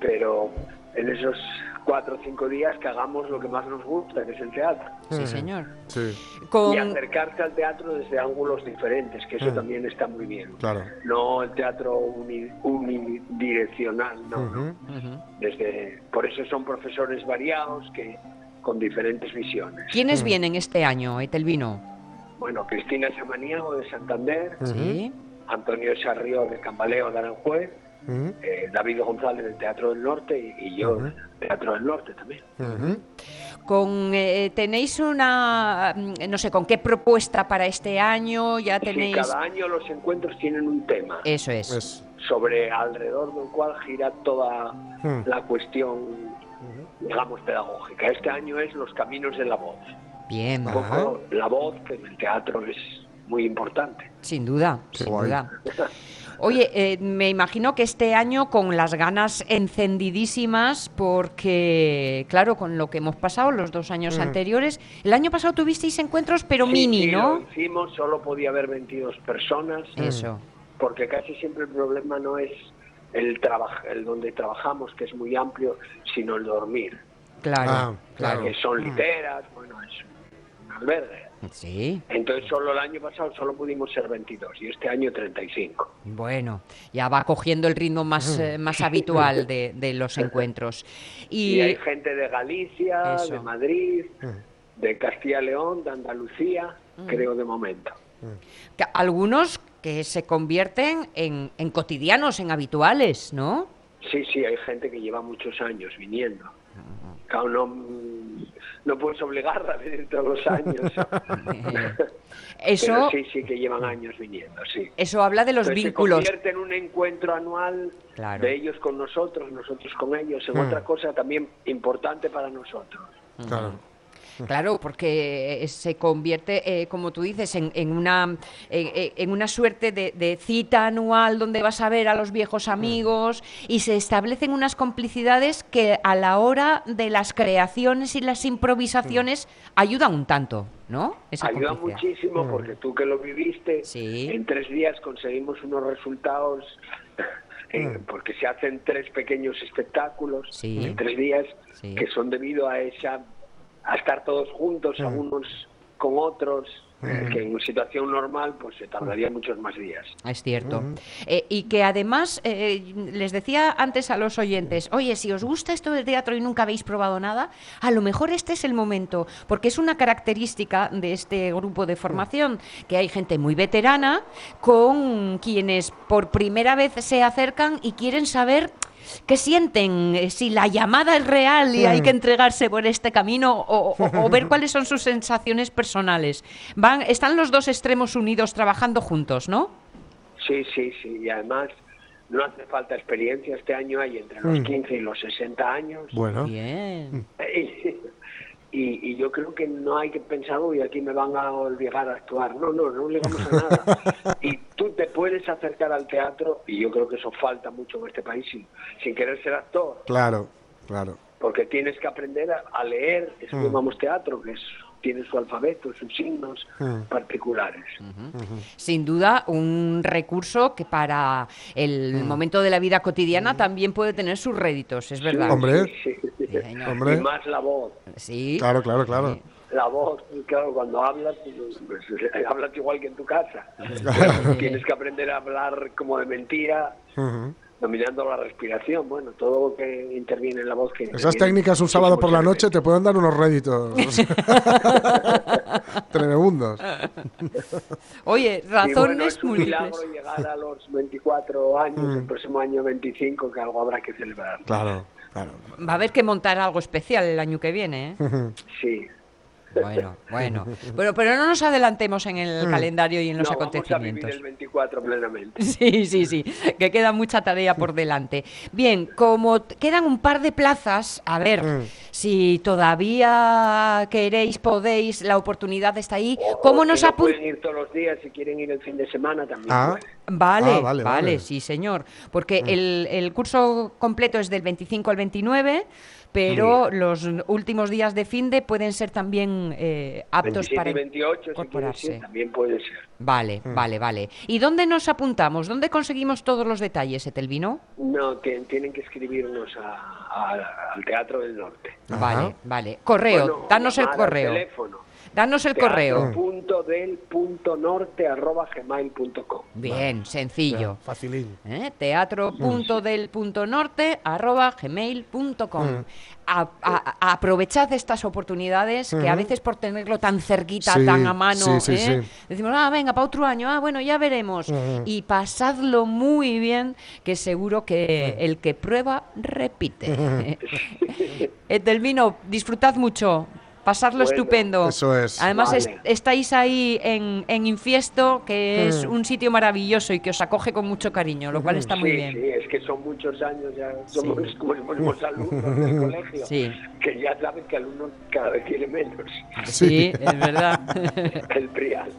Speaker 9: pero en esos cuatro o cinco días que hagamos lo que más nos gusta, que es el teatro.
Speaker 1: Sí, señor.
Speaker 2: Sí,
Speaker 1: Con,
Speaker 9: Y acercarse al teatro desde ángulos diferentes, que eso
Speaker 2: Mm.
Speaker 9: también está muy bien.
Speaker 2: claro.
Speaker 9: No el teatro uni- unidireccional, no, no.
Speaker 2: Ujú.
Speaker 1: Ujú.
Speaker 9: Desde, por eso son profesores variados que con diferentes visiones.
Speaker 1: ¿Quiénes vienen este año, Etelvino?
Speaker 9: Bueno, Cristina Samaniego de Santander,
Speaker 1: Sí.
Speaker 9: Antonio Sarrió de Cambaleo de Aranjuez, Eh, David González del Teatro del Norte y, y yo del Teatro del Norte también.
Speaker 1: Con eh, tenéis una mm, no sé con qué propuesta para este año ya
Speaker 9: Sí,
Speaker 1: tenéis
Speaker 9: cada año los encuentros tienen un tema
Speaker 1: eso es
Speaker 2: Es-
Speaker 9: sobre alrededor del cual gira toda
Speaker 2: Hmm.
Speaker 9: la cuestión, digamos, pedagógica. Este año es los caminos de la voz.
Speaker 1: bien
Speaker 9: Un poco la voz, que en el teatro es muy importante.
Speaker 1: sin duda
Speaker 2: Qué
Speaker 1: sin
Speaker 2: guay.
Speaker 1: duda Oye, eh, me imagino que este año con las ganas encendidísimas, porque, claro, con lo que hemos pasado los dos años
Speaker 2: Mm.
Speaker 1: anteriores, el año pasado tuvisteis encuentros, pero
Speaker 9: Sí,
Speaker 1: mini,
Speaker 9: sí,
Speaker 1: ¿no?
Speaker 9: Lo hicimos, solo podía haber 22 personas.
Speaker 1: Eso.
Speaker 9: porque casi siempre el problema no es el trabajo, el donde trabajamos, que es muy amplio, sino el dormir,
Speaker 1: Claro,
Speaker 2: Ah,
Speaker 1: claro.
Speaker 9: que son literas, bueno, es un albergue.
Speaker 1: Sí,
Speaker 9: Entonces solo el año pasado solo pudimos ser 22 y este año 35.
Speaker 1: bueno, ya va cogiendo el ritmo más, eh, más habitual de, de los encuentros.
Speaker 9: Y, hay gente de Galicia,
Speaker 1: Eso.
Speaker 9: de Madrid, de Castilla y León, de Andalucía, creo de momento.
Speaker 1: algunos que se convierten en, en cotidianos, en habituales, ¿no?
Speaker 9: Sí, sí, hay gente que lleva muchos años viniendo. Claro, no, no puedes obligarla a venir todos los años.
Speaker 1: Eso,
Speaker 9: Pero sí, sí que llevan años viniendo, sí.
Speaker 1: eso habla de los
Speaker 9: Entonces,
Speaker 1: vínculos.
Speaker 9: Se convierte en un encuentro anual
Speaker 1: Claro.
Speaker 9: de ellos con nosotros, nosotros con ellos, en
Speaker 2: Mm.
Speaker 9: otra cosa también importante para nosotros.
Speaker 2: Claro.
Speaker 1: Claro, porque eh, se convierte, eh, como tú dices, en, en una, en una suerte de, de cita anual donde vas a ver a los viejos amigos y se establecen unas complicidades que a la hora de las creaciones y las improvisaciones ayudan un tanto, ¿no? Esa
Speaker 9: Ayuda
Speaker 1: complicidad.
Speaker 9: muchísimo porque tú que lo viviste,
Speaker 1: Sí.
Speaker 9: en tres días conseguimos unos resultados, porque se hacen tres pequeños espectáculos
Speaker 1: Sí.
Speaker 9: en tres días
Speaker 1: Sí.
Speaker 9: que son debido a esa a estar todos juntos, algunos con otros, eh, que en situación normal pues se tardaría muchos más días.
Speaker 1: Es cierto. Eh, y que además, eh, les decía antes a los oyentes, oye, si os gusta esto del teatro y nunca habéis probado nada, a lo mejor este es el momento, porque es una característica de este grupo de formación, que hay gente muy veterana con quienes por primera vez se acercan y quieren saber... ¿Qué sienten? Eh, Si la llamada es real y hay que entregarse por este camino o, o- o ver cuáles son sus sensaciones personales. Van, están los dos extremos unidos trabajando juntos, ¿no?
Speaker 9: Sí, sí, sí, y además no hace falta experiencia, este año hay entre los 15 y los 60 años.
Speaker 2: Bueno,
Speaker 1: Bien.
Speaker 9: Y, y yo creo que no hay que pensar, uy, aquí me van a obligar a actuar. No, no, no obligamos a nada. y tú te puedes acercar al teatro, y yo creo que eso falta mucho en este país, sin, sin querer ser actor,
Speaker 2: claro, claro.
Speaker 9: porque tienes que aprender a, a leer, eso
Speaker 2: Mm.
Speaker 9: llamamos teatro, que es, tiene su alfabeto, sus signos
Speaker 2: Mm.
Speaker 9: particulares.
Speaker 1: Sin duda, un recurso que para el momento de la vida cotidiana también puede tener sus réditos, es verdad.
Speaker 2: Hombre,
Speaker 9: Sí, sí.
Speaker 1: Sí,
Speaker 2: hombre.
Speaker 9: Y más la voz.
Speaker 1: Sí.
Speaker 2: Claro, claro, claro.
Speaker 9: La voz, claro, cuando hablas, pues, pues, hablas igual que en tu casa. Pero tienes que aprender a hablar como de mentira,
Speaker 2: Ujú.
Speaker 9: Dominando la respiración. Bueno, todo lo que interviene en la voz. Que
Speaker 2: Esas técnicas un sábado por la noche te pueden dar unos réditos tremendos.
Speaker 1: Oye,
Speaker 9: Y bueno,
Speaker 1: razones
Speaker 9: es un
Speaker 1: múltiples.
Speaker 9: milagro llegar a los 24 años, el próximo año 25, que algo habrá que celebrar.
Speaker 2: Claro, claro.
Speaker 1: Va a haber que montar algo especial el año que viene, ¿eh?
Speaker 9: Sí.
Speaker 1: Bueno, bueno. Pero, pero no nos adelantemos en el calendario y en los
Speaker 9: no, vamos a vivir
Speaker 1: acontecimientos.
Speaker 9: el 24 plenamente.
Speaker 1: Sí, sí, sí, que queda mucha tarea por delante. Bien, como quedan un par de plazas, a ver,
Speaker 2: Mm.
Speaker 1: si todavía queréis, podéis, la oportunidad está ahí, ¿cómo nos apuntamos?
Speaker 9: pueden ir todos los días, si quieren ir el fin de semana también
Speaker 2: Ah.
Speaker 1: Vale,
Speaker 2: Ah,
Speaker 1: vale,
Speaker 2: vale, vale.
Speaker 1: sí, señor. Porque el, el curso completo es del 25 al 29, pero los últimos días de fin de pueden ser también eh, aptos
Speaker 9: 27
Speaker 1: para
Speaker 9: y 28, si quieres
Speaker 1: incorporarse.
Speaker 9: también puede ser.
Speaker 1: Vale, vale, vale. ¿Y dónde nos apuntamos? ¿Dónde conseguimos todos los detalles, Etelvino?
Speaker 9: No, tien- tienen que escribirnos a- a- al Teatro del Norte.
Speaker 2: Ajá.
Speaker 1: Vale, vale. Correo,
Speaker 9: Bueno,
Speaker 1: danos el correo.
Speaker 9: teléfono.
Speaker 1: Danos el correo.
Speaker 9: Teatro.del.norte.gmail.com
Speaker 1: Bien, sencillo.
Speaker 2: Facilín.
Speaker 1: ¿eh? teatro.del.norte.gmail.com
Speaker 2: Mm.
Speaker 1: A- a- a- aprovechad estas oportunidades que a veces por tenerlo tan cerquita,
Speaker 2: Sí,
Speaker 1: tan a mano,
Speaker 2: sí, sí,
Speaker 1: ¿eh?
Speaker 2: sí.
Speaker 1: decimos, ah, venga, para otro año, ah, bueno, ya veremos.
Speaker 2: Ujú.
Speaker 1: Y pasadlo muy bien, que seguro que el que prueba repite. Etelvino, disfrutad mucho. Pasadlo
Speaker 9: Bueno,
Speaker 1: estupendo.
Speaker 2: eso es.
Speaker 1: Además,
Speaker 9: Vale.
Speaker 1: es- estáis ahí en, en Infiesto, que es
Speaker 2: Mm.
Speaker 1: un sitio maravilloso y que os acoge con mucho cariño, lo cual está muy
Speaker 9: sí,
Speaker 1: bien.
Speaker 9: sí, es que son muchos años ya, somos como fuéramos alumnos del colegio,
Speaker 1: Sí.
Speaker 9: que ya sabes que alumnos cada vez tiene menos,
Speaker 1: Sí, es verdad.
Speaker 9: el trial.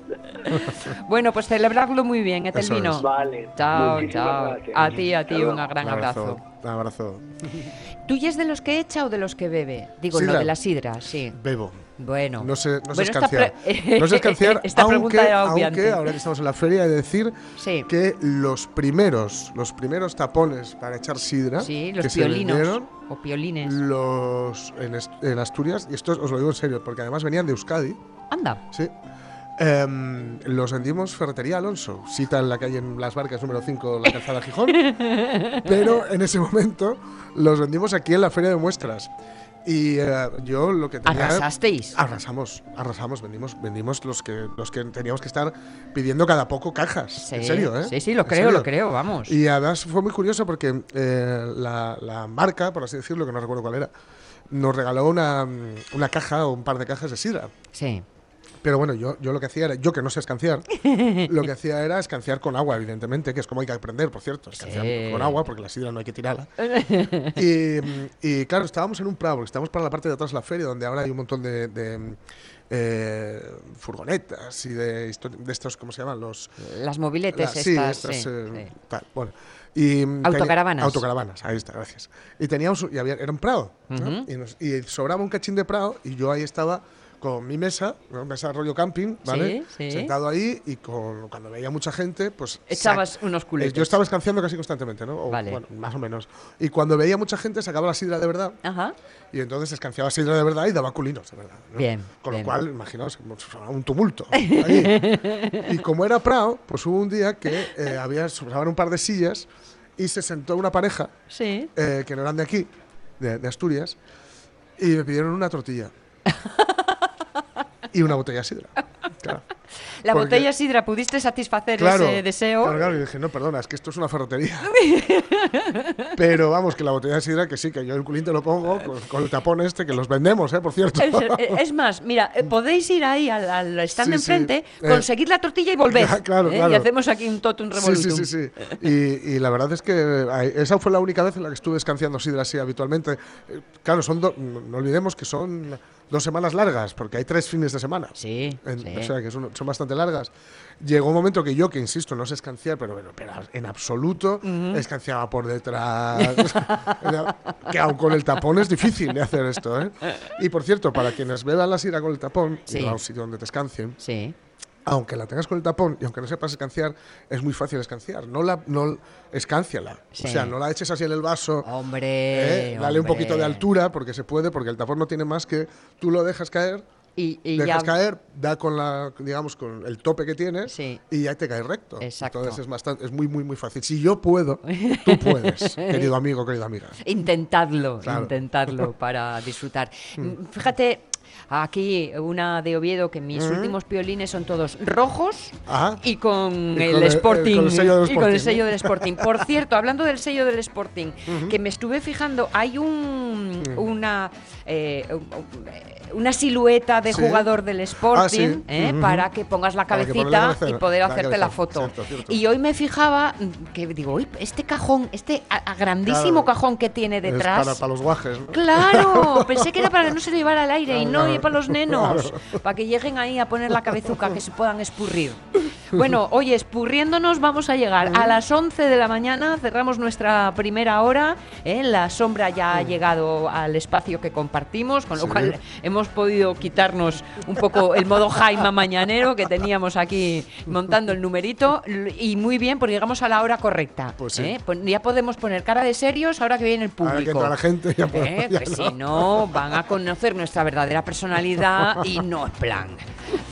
Speaker 1: bueno, pues celebradlo muy bien,
Speaker 2: Eso
Speaker 1: Etelvino.
Speaker 2: es.
Speaker 9: Vale,
Speaker 1: Chao,
Speaker 9: muchísimas
Speaker 1: chao.
Speaker 9: gracias.
Speaker 1: A ti, a ti, un gran
Speaker 2: Un
Speaker 1: abrazo.
Speaker 2: Un abrazo.
Speaker 1: ¿Tú ya es de los que echa o de los que bebe? Digo, lo de la sidra, sí.
Speaker 2: Bebo.
Speaker 1: Bueno.
Speaker 2: No sé, no sé
Speaker 1: Bueno, esta
Speaker 2: escanciar.
Speaker 1: pre-
Speaker 2: No sé escanciar,
Speaker 1: Esta
Speaker 2: aunque, aunque ahora que estamos en la feria, he de decir
Speaker 1: Sí.
Speaker 2: que los primeros, los primeros tapones para echar sidra
Speaker 1: Sí,
Speaker 2: que
Speaker 1: los
Speaker 2: se vendieron,
Speaker 1: o piolines.
Speaker 2: los en, en Asturias, y esto os lo digo en serio, porque además venían de Euskadi,
Speaker 1: Anda.
Speaker 2: sí. Em, los vendimos Ferretería Alonso, cita en la calle en Las Barcas número 5, la calzada Gijón. pero en ese momento los vendimos aquí en la feria de muestras. Y eh, yo lo que tenía.
Speaker 1: ¿Arrasasteis?
Speaker 2: Arrasamos, arrasamos, vendimos, vendimos los que los que teníamos que estar pidiendo cada poco cajas.
Speaker 1: Sí,
Speaker 2: en serio, ¿eh?
Speaker 1: Sí, sí, lo creo, lo creo, vamos.
Speaker 2: Y además fue muy curioso porque eh, la, la marca, por así decirlo, que no recuerdo cuál era, nos regaló una, una caja o un par de cajas de sidra.
Speaker 1: Sí.
Speaker 2: Pero bueno, yo, yo lo que hacía era, yo que no sé escanciar, lo que hacía era escanciar con agua, evidentemente, que es como hay que aprender, por cierto, escanciar
Speaker 1: Sí.
Speaker 2: con agua, porque la sidra no hay que tirarla. y, y, claro, estábamos en un prado, porque estábamos para la parte de atrás de la feria, donde ahora hay un montón de, de, eh, furgonetas y de, de estos, ¿cómo se llaman? Los,
Speaker 1: Las mobiletes
Speaker 2: la- sí,
Speaker 1: estas,
Speaker 2: estas,
Speaker 1: sí,
Speaker 2: eh,
Speaker 1: sí.
Speaker 2: tal, bueno. Y,
Speaker 1: Autocaravanas.
Speaker 2: autocaravanas, ahí está, gracias. Y teníamos, y había, era un prado, ¿no?
Speaker 1: Ujú.
Speaker 2: y, nos- y sobraba un cachín de prado, y yo ahí estaba con mi mesa, una mesa rollo camping, ¿vale?
Speaker 1: Sí, sí.
Speaker 2: Sentado ahí, y con, cuando veía mucha gente, pues...
Speaker 1: Echabas unos
Speaker 2: eh,
Speaker 1: culetes.
Speaker 2: Yo estaba escanciando casi constantemente, ¿no? O,
Speaker 1: Vale.
Speaker 2: Bueno, más o menos. Y cuando veía mucha gente, sacaba la sidra de verdad,
Speaker 1: Ajá.
Speaker 2: y entonces escanciaba sidra de verdad y daba culinos de verdad. ¿no?
Speaker 1: Bien,
Speaker 2: Con
Speaker 1: bien.
Speaker 2: lo cual, imaginaos, un tumulto. ahí. y como era Prado, pues hubo un día que eh, había sobraban un par de sillas y se sentó una pareja
Speaker 1: Sí.
Speaker 2: eh, que no eran de aquí, de, de Asturias, y me pidieron una tortilla. y una botella de sidra. Claro.
Speaker 1: La
Speaker 2: Porque-
Speaker 1: botella sidra, ¿pudiste satisfacer
Speaker 2: Claro,
Speaker 1: ese deseo?
Speaker 2: Claro, claro, y dije, no, perdona, es que esto es una ferretería. Pero vamos, que la botella de sidra, que sí, que yo el culín te lo pongo con, con el tapón este, que los vendemos, ¿eh? Por cierto.
Speaker 1: Es, es más, mira, eh, podéis ir ahí al, al stand
Speaker 2: Sí, sí.
Speaker 1: enfrente,
Speaker 2: Eh,
Speaker 1: conseguir la tortilla y volver.
Speaker 2: Claro,
Speaker 1: ¿eh? Y hacemos aquí un totum
Speaker 2: Sí,
Speaker 1: revolutum.
Speaker 2: sí, sí, sí. Y, y la verdad es que esa fue la única vez en la que estuve escanciando sidra así habitualmente. Eh, Claro, son do- no olvidemos que son dos semanas largas, porque hay tres fines de semana.
Speaker 1: Sí,
Speaker 2: En-
Speaker 1: sí.
Speaker 2: O sea, que son, son bastante largas. Llegó un momento que yo, que insisto, no sé escanciar, pero, bueno, pero en absoluto escanciaba por detrás. que aun con el tapón es difícil de hacer esto, ¿eh? Y por cierto, para quienes beban la sidra con el tapón,
Speaker 1: Sí.
Speaker 2: y a un sitio donde te escancien,
Speaker 1: Sí.
Speaker 2: Aunque la tengas con el tapón y aunque no sepas escanciar, es muy fácil escanciar. No la, no, escánciala.
Speaker 1: Sí.
Speaker 2: O sea, no la eches así en el vaso.
Speaker 1: Hombre.
Speaker 2: ¿eh? Dale un poquito de altura porque se puede, porque el tapón no tiene más que tú lo dejas caer,
Speaker 1: Y, y ya.
Speaker 2: dejas caer, da con la, digamos, con el tope que tienes
Speaker 1: Sí.
Speaker 2: y ya te cae recto.
Speaker 1: Exacto.
Speaker 2: Entonces es bastante, es muy, muy, muy fácil. Si yo puedo, tú puedes, querido amigo, querida amiga.
Speaker 1: Intentadlo,
Speaker 2: Claro.
Speaker 1: intentadlo para disfrutar. Mm, Fíjate, aquí una de Oviedo que mis últimos piolines son todos rojos
Speaker 2: Ajá.
Speaker 1: y con
Speaker 2: Y
Speaker 1: el
Speaker 2: con el-
Speaker 1: Sporting.
Speaker 2: con el sello del
Speaker 1: y con el sello del Sporting. Por cierto, hablando del sello del Sporting, que me estuve fijando, hay un una eh, una silueta de
Speaker 2: Sí.
Speaker 1: jugador del Sporting
Speaker 2: Ah, sí.
Speaker 1: eh, para que pongas la cabecita y poder hacerte la foto.
Speaker 2: Cierto, cierto.
Speaker 1: Y hoy me fijaba que digo, "Uy, este cajón, este a- a grandísimo
Speaker 2: Claro.
Speaker 1: cajón que tiene
Speaker 2: Es
Speaker 1: detrás.
Speaker 2: para, para los guajes. ¿no?
Speaker 1: Claro, pensé que era para que no se lo llevara al aire y no,
Speaker 2: claro.
Speaker 1: y para los nenos, para que lleguen ahí a poner la cabezuca, que se puedan escurrir. Bueno, oye, escurriéndonos vamos a llegar a las 11 de la mañana, cerramos nuestra primera hora, ¿eh? la sombra ya ha llegado al espacio que compartimos, con lo
Speaker 2: Sí.
Speaker 1: cual hemos podido quitarnos un poco el modo Jaima mañanero que teníamos aquí montando el numerito y muy bien, porque llegamos a la hora correcta.
Speaker 2: Pues sí.
Speaker 1: ¿eh? Pon- Ya podemos poner cara de serios ahora que viene el público.
Speaker 2: Ahora que entra la gente, ya
Speaker 1: Eh,
Speaker 2: ya
Speaker 1: que
Speaker 2: no.
Speaker 1: si no, van a conocer nuestra verdadera personalidad y no es plan.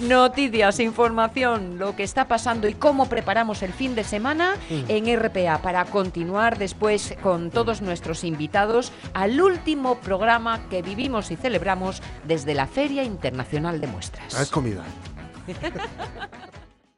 Speaker 1: Noticias, información, lo que está pasando y cómo preparamos el fin de semana
Speaker 2: Mm.
Speaker 1: en RPA para continuar después con todos nuestros invitados al último programa que vivimos y celebramos desde la Feria Internacional de Muestras.
Speaker 2: Ah, es comida.